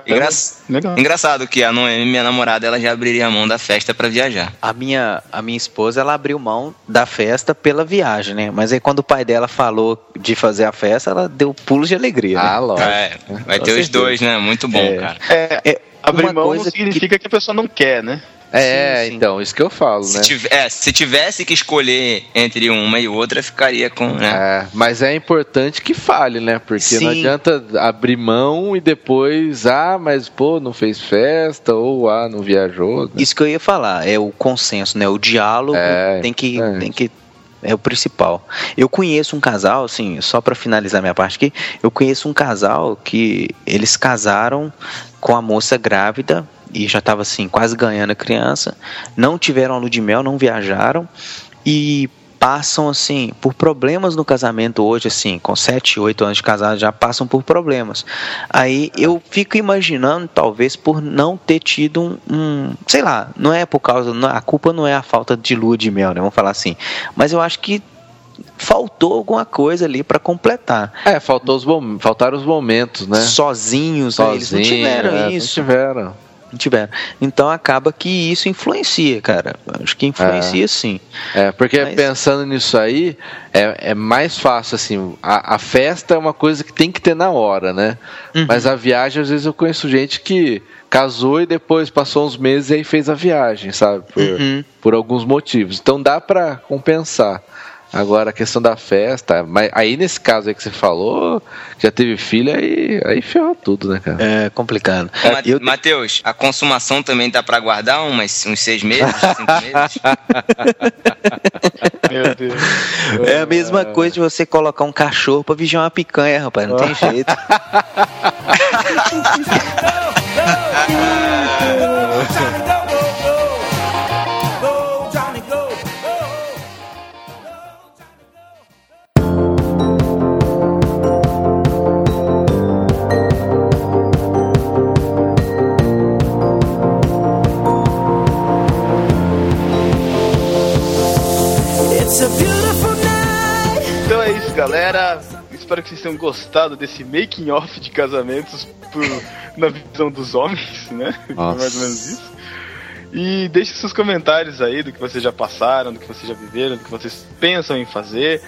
S2: Engra-
S1: legal.
S2: Engraçado que a Noemi, minha namorada, ela já abriria a mão da festa pra viajar.
S4: A minha, a minha esposa, ela abriu mão da festa pela viagem, né? Mas aí quando o pai dela falou de fazer a festa, ela deu pulos de alegria. né?
S3: Ah, lógico.
S2: É, vai
S4: Com
S2: ter os dois, né? Muito bom,
S4: É.
S2: cara.
S1: É,
S4: É,
S1: abrir mão não
S4: coisa que-
S1: significa que... a pessoa não quer, né?
S3: É,
S4: Sim, sim.
S3: então, isso que eu falo,
S2: Se,
S3: né?
S2: tive- é, se tivesse que escolher entre uma e outra, ficaria com. Né?
S3: É, mas é importante que fale, né? Porque não
S4: Sim.
S3: adianta abrir mão e depois, ah, mas pô, não fez festa, ou ah, não viajou. né?
S4: Isso que eu ia falar, é o consenso, né? O diálogo
S3: É,
S4: tem que tem que é o principal. Eu conheço um casal, assim, só pra finalizar minha parte aqui, eu conheço um casal que eles casaram com a moça grávida e já tava assim, quase ganhando a criança, não tiveram a de mel, não viajaram e passam assim por problemas no casamento hoje assim com 7, 8 anos de casado já passam por problemas aí eu fico imaginando talvez por não ter tido um, um- sei lá não é por causa não- a culpa não é a falta de lua de mel né vamos falar assim mas eu acho que faltou alguma coisa ali pra completar
S3: É, faltou os faltaram os momentos, né?
S4: sozinhos né? eles não
S3: Sozinho,
S4: tiveram
S3: é,
S4: isso
S3: Não tiveram.
S4: Tiveram então acaba que isso influencia cara acho que influencia sim
S3: É, porque
S4: Mas-
S3: pensando nisso aí, é, é mais fácil, assim, a, a festa é uma coisa que tem que ter na hora, né?
S4: Uhum.
S3: Mas a viagem, às vezes eu conheço gente que casou e depois passou uns meses e aí fez a viagem, sabe? Por,
S4: Uhum.
S3: por alguns motivos. Então dá pra compensar. Agora a questão da festa, mas aí nesse caso aí que você falou, já teve filho, aí, aí ferrou tudo, né, cara?
S4: é complicado
S2: Ô, Ma-
S4: eu,
S2: Matheus, a consumação também dá pra guardar umas, uns seis meses, (laughs) cinco meses? (laughs)
S1: Meu Deus.
S4: É a mesma coisa de você colocar um cachorro pra vigiar uma picanha, rapaz. Não tem (laughs) jeito.
S6: It's
S1: Espero que vocês tenham gostado desse making off de casamentos por- (laughs) na visão dos homens, né?
S3: Nossa. (laughs)
S1: Mais ou menos isso. E deixe seus comentários aí do que vocês já passaram, do que vocês já viveram, do que vocês pensam em fazer.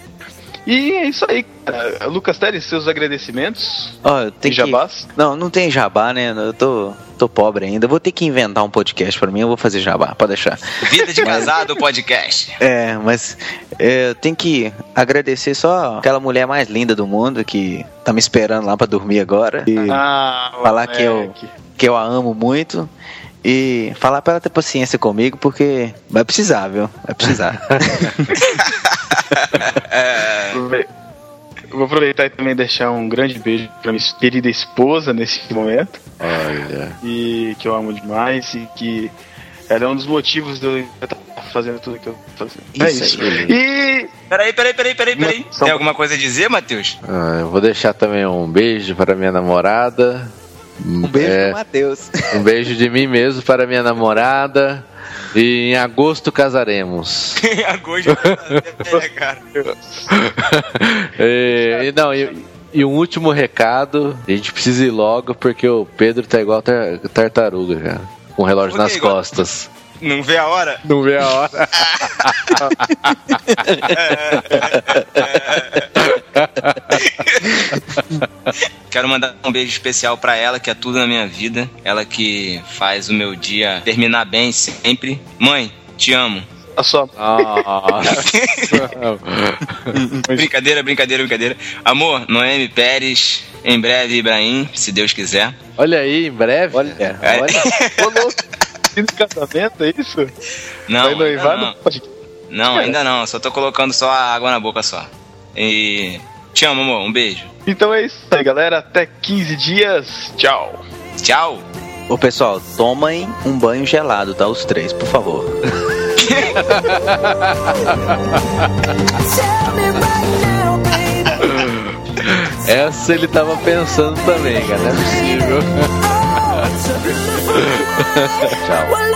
S1: E é isso aí, cara. Lucas Teres, seus agradecimentos.
S4: Ó,
S1: E jabás?
S4: Que... Não, não tem jabá, né? Eu tô, tô pobre ainda. Vou ter que inventar um podcast pra mim. Eu vou fazer jabá, pode deixar.
S2: Vida de casado podcast.
S4: É, mas é, eu tenho que agradecer só aquela mulher mais linda do mundo que tá me esperando lá pra dormir agora. E
S1: Ah,
S4: falar que eu, que eu a amo muito. E falar pra ela ter paciência comigo, porque vai precisar, viu? Vai precisar.
S1: Eu Vou aproveitar e também deixar um grande beijo pra minha querida esposa nesse momento.
S3: Olha.
S1: e que eu amo demais e que Ela é um dos motivos de eu estar fazendo tudo que eu tô fazendo. é
S4: Isso
S1: isso.
S4: aí.
S1: E.
S2: Peraí, peraí, peraí, peraí, peraí. Tem alguma coisa a dizer, Matheus?
S3: Ah, eu vou deixar também um beijo para minha namorada.
S4: Um beijo
S3: É,
S4: pro Matheus. (laughs)
S3: um beijo de mim mesmo para minha namorada. E em agosto casaremos. (laughs)
S2: Agosto. é, cara.
S3: e, (laughs) e não, e, e um último recado: a gente precisa ir logo porque o Pedro tá igual tar- tartaruga, cara. Com o relógio nas
S2: igual?
S3: costas.
S2: Não vê a hora?
S3: Não vê a hora. (laughs)
S2: Quero mandar um beijo especial pra ela, que é tudo na minha vida. Ela que faz o meu dia terminar bem sempre. Mãe, te amo.
S1: A sua. (laughs)
S2: brincadeira, brincadeira, brincadeira. Amor, Noemi Pérez, em breve Ibrahim, se Deus quiser.
S3: Olha aí, em breve.
S4: Olha,
S2: É.
S4: olha.
S1: Ô, louco. Fim de casamento, é isso?
S2: Não,
S1: Vai
S2: ainda
S1: noivar
S2: não. Não, ainda não. Só tô colocando só a água na boca só. E te amo, amor. Um beijo.
S1: Então é isso aí, galera. Até 15 dias. Tchau.
S2: Tchau.
S4: Ô pessoal, tomem um banho gelado, tá? Os três, por favor. (laughs)
S3: Essa ele tava pensando também, cara. Não é possível. (laughs)
S7: We're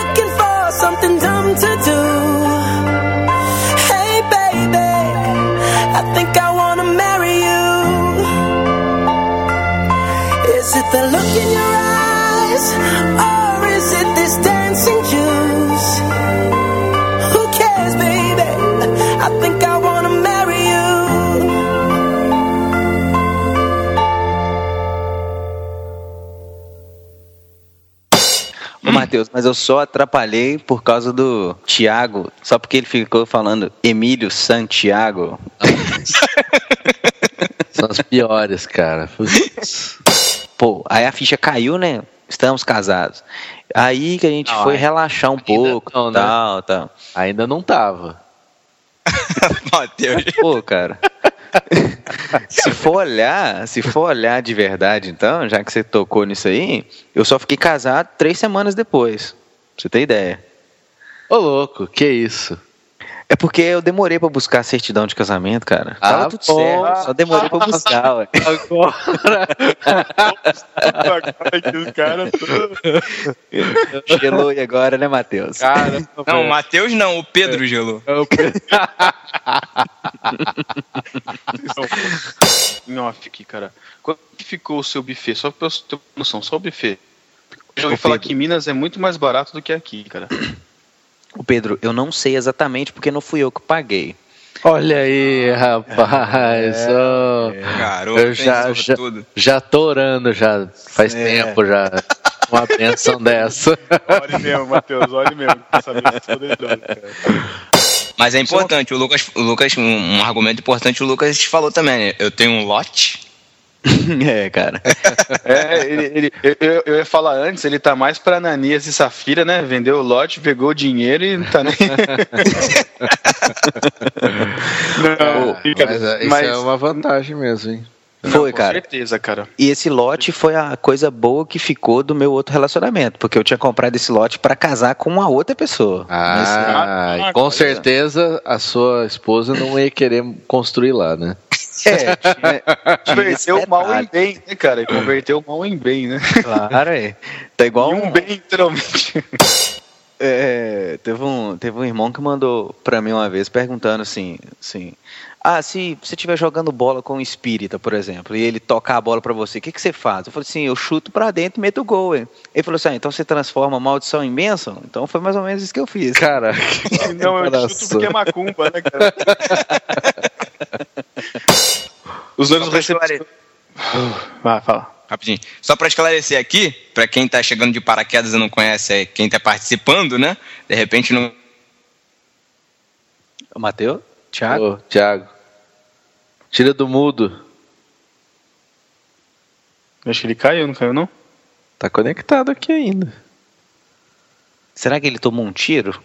S4: Matheus, mas eu só atrapalhei por causa do Thiago, só porque ele ficou falando Emílio Santiago. (laughs)
S3: São as piores, cara.
S4: Pô, aí a ficha caiu, né? Estamos casados. Aí que a gente
S3: Não,
S4: foi relaxar um pouco,
S3: não, né?
S4: tal, tal.
S3: Ainda não tava. (laughs)
S2: Matheus.
S4: Pô, cara. (laughs) se for olhar, se for olhar de verdade, então, já que você tocou nisso aí, eu só fiquei casado três semanas depois. Pra você ter ideia.
S3: Ô, louco, que isso?
S4: É porque eu demorei pra buscar a certidão de casamento, cara. Tava
S3: Ah,
S4: tudo
S3: bom.
S4: certo, só demorei pra buscar, ué. (laughs)
S1: Agora que os caras. (laughs)
S4: Gelou e agora, né, Matheus?
S3: Cara,
S2: Não, o Matheus não, o Pedro gelou. (laughs)
S1: Não, aqui, cara. Quanto que ficou o seu buffet? Só pra eu ter noção, só o buffet. Eu ouvi falar
S4: Pedro.
S1: que Minas é muito mais barato do que aqui, cara.
S4: O Pedro, eu não sei exatamente porque não fui eu que paguei.
S3: Olha aí, rapaz. ó.
S2: Garoto,
S3: Eu já- já-
S2: tudo.
S3: Já tô orando já. Faz tempo já. Uma benção (laughs) dessa.
S1: Olhe mesmo, Matheus, olhe mesmo. Cara.
S2: Mas é importante, o Lucas, o Lucas, um, um argumento importante, o Lucas falou também, né? Eu tenho um lote. (laughs)
S4: é, cara.
S1: É, ele, ele- eu, eu- ia falar antes, ele tá mais pra Ananias e Safira, né? Vendeu o lote, pegou o dinheiro e não tá nem. (laughs) não,
S3: mas é, isso
S1: Mas-
S3: é uma vantagem mesmo, hein?
S4: Foi,
S1: com
S4: cara.
S1: certeza, cara.
S4: E esse lote foi a coisa boa que ficou do meu outro relacionamento, porque eu tinha comprado esse lote pra casar com uma outra pessoa.
S3: Ah,
S1: Mas-
S3: e com certeza a sua esposa não ia querer construir lá, né?
S4: É,
S1: Converteu o mal em bem, né, cara? Converteu o mal em bem, né?
S4: Claro, é. Tá igual
S1: E um bem, literalmente.
S4: É, teve, um, teve um irmão que mandou pra mim uma vez perguntando assim, assim ah, se você estiver jogando bola com um espírita, por exemplo, e ele tocar a bola pra você, o que, que você faz? Eu falei assim, eu chuto pra dentro e meto o gol. hein? Ele falou assim, ah, então você transforma a maldição em bênção? Então foi mais ou menos isso que eu fiz.
S3: Cara, (laughs)
S1: Não, eu chuto porque é macumba, né, cara? (laughs) (laughs) Os dois
S2: Só pra
S1: receptores. Vai, fala.
S2: Rapidinho. Só pra esclarecer aqui, pra quem tá chegando de paraquedas e não conhece quem tá participando, né? De repente não.
S4: Matheus? Thiago?
S3: Ô, Thiago. Tira do mudo.
S1: Acho que ele caiu, não caiu, não?
S3: Tá conectado aqui ainda.
S4: Será que ele tomou um tiro?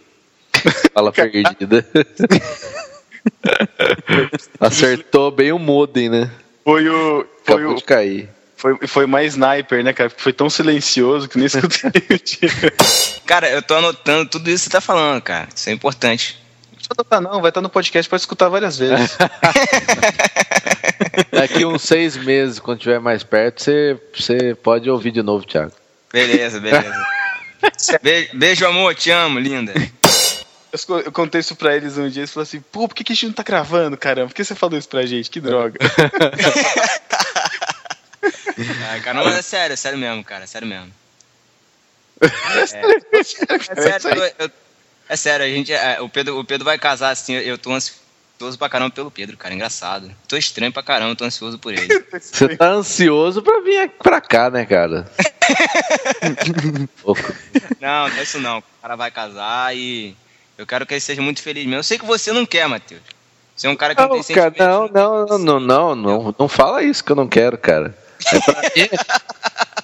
S3: Fala (laughs) perdida. (laughs) (laughs) Acertou bem o modem, né?
S1: Foi o. Foi
S3: Acabou
S1: o.
S3: de cair.
S1: Foi, foi mais sniper, né, cara? Porque foi tão silencioso que nem escutei o tiro. (laughs)
S2: Cara, eu tô anotando tudo isso que você tá falando, cara. Isso é importante.
S1: Não precisa anotar, não, vai estar no podcast, pode escutar várias vezes. (laughs)
S3: Daqui uns seis meses, quando estiver mais perto, você, você pode ouvir de novo, Thiago.
S2: Beleza, beleza. Be- beijo, amor, te amo, linda.
S1: Eu Eu contei isso pra eles um dia, eles falaram assim, pô, por que, que a gente não tá gravando, caramba? Por que você falou isso pra gente? Que droga. (laughs)
S2: Ah, cara, não, é sério, é sério mesmo, cara, é sério mesmo. (laughs) É, sério, eu- eu- é sério, a gente, é, o, Pedro, o Pedro vai casar assim, eu tô ansioso pra caramba pelo Pedro, cara, engraçado. Tô estranho pra caramba, tô ansioso por ele. (laughs)
S3: Você tá ansioso pra vir pra cá, né, cara?
S2: Não, não é isso não. O cara vai casar e eu quero que ele seja muito feliz mesmo. Eu sei que você não quer, Matheus. Você é um cara que não,
S3: Não,
S2: tem
S3: cara,
S2: sentimento.
S3: não, não, não, não, não, não fala isso que eu não quero, cara. É pra (laughs)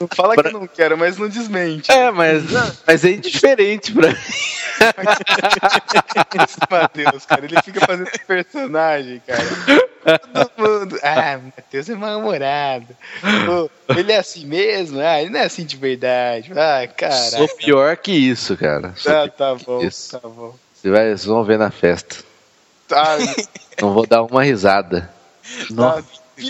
S1: Não fala que eu não quero, mas não desmente.
S3: é, mas, mas é indiferente pra mim. (laughs)
S1: Esse Matheus, cara, ele fica fazendo esse personagem, cara. Todo mundo. Ah, Matheus é mal-humorado. Ele é assim mesmo? Ah, ele não é assim de verdade. Ah, cara.
S3: Sou pior que isso, cara. Sou
S1: Ah, tá
S3: que
S1: bom,
S3: isso.
S1: tá bom.
S3: Você vai, vocês vão ver na festa.
S1: Tá,
S3: Não vou dar uma risada.
S1: tá,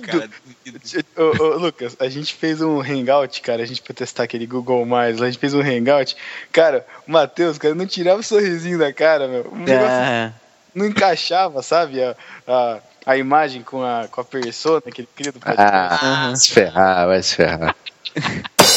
S2: Cara, duvido.
S1: Ô, ô, Lucas, a gente fez um hangout, cara, a gente foi testar aquele Google Mais, lá, a gente fez um hangout. Cara, o Matheus, cara, não tirava o sorrisinho da cara, meu. O negócio
S4: Ah,
S1: não encaixava, sabe? A, a, a imagem com a, com a persona que ele cria do podcast.
S3: Ah, vai se ferrar, vai se ferrar. (laughs)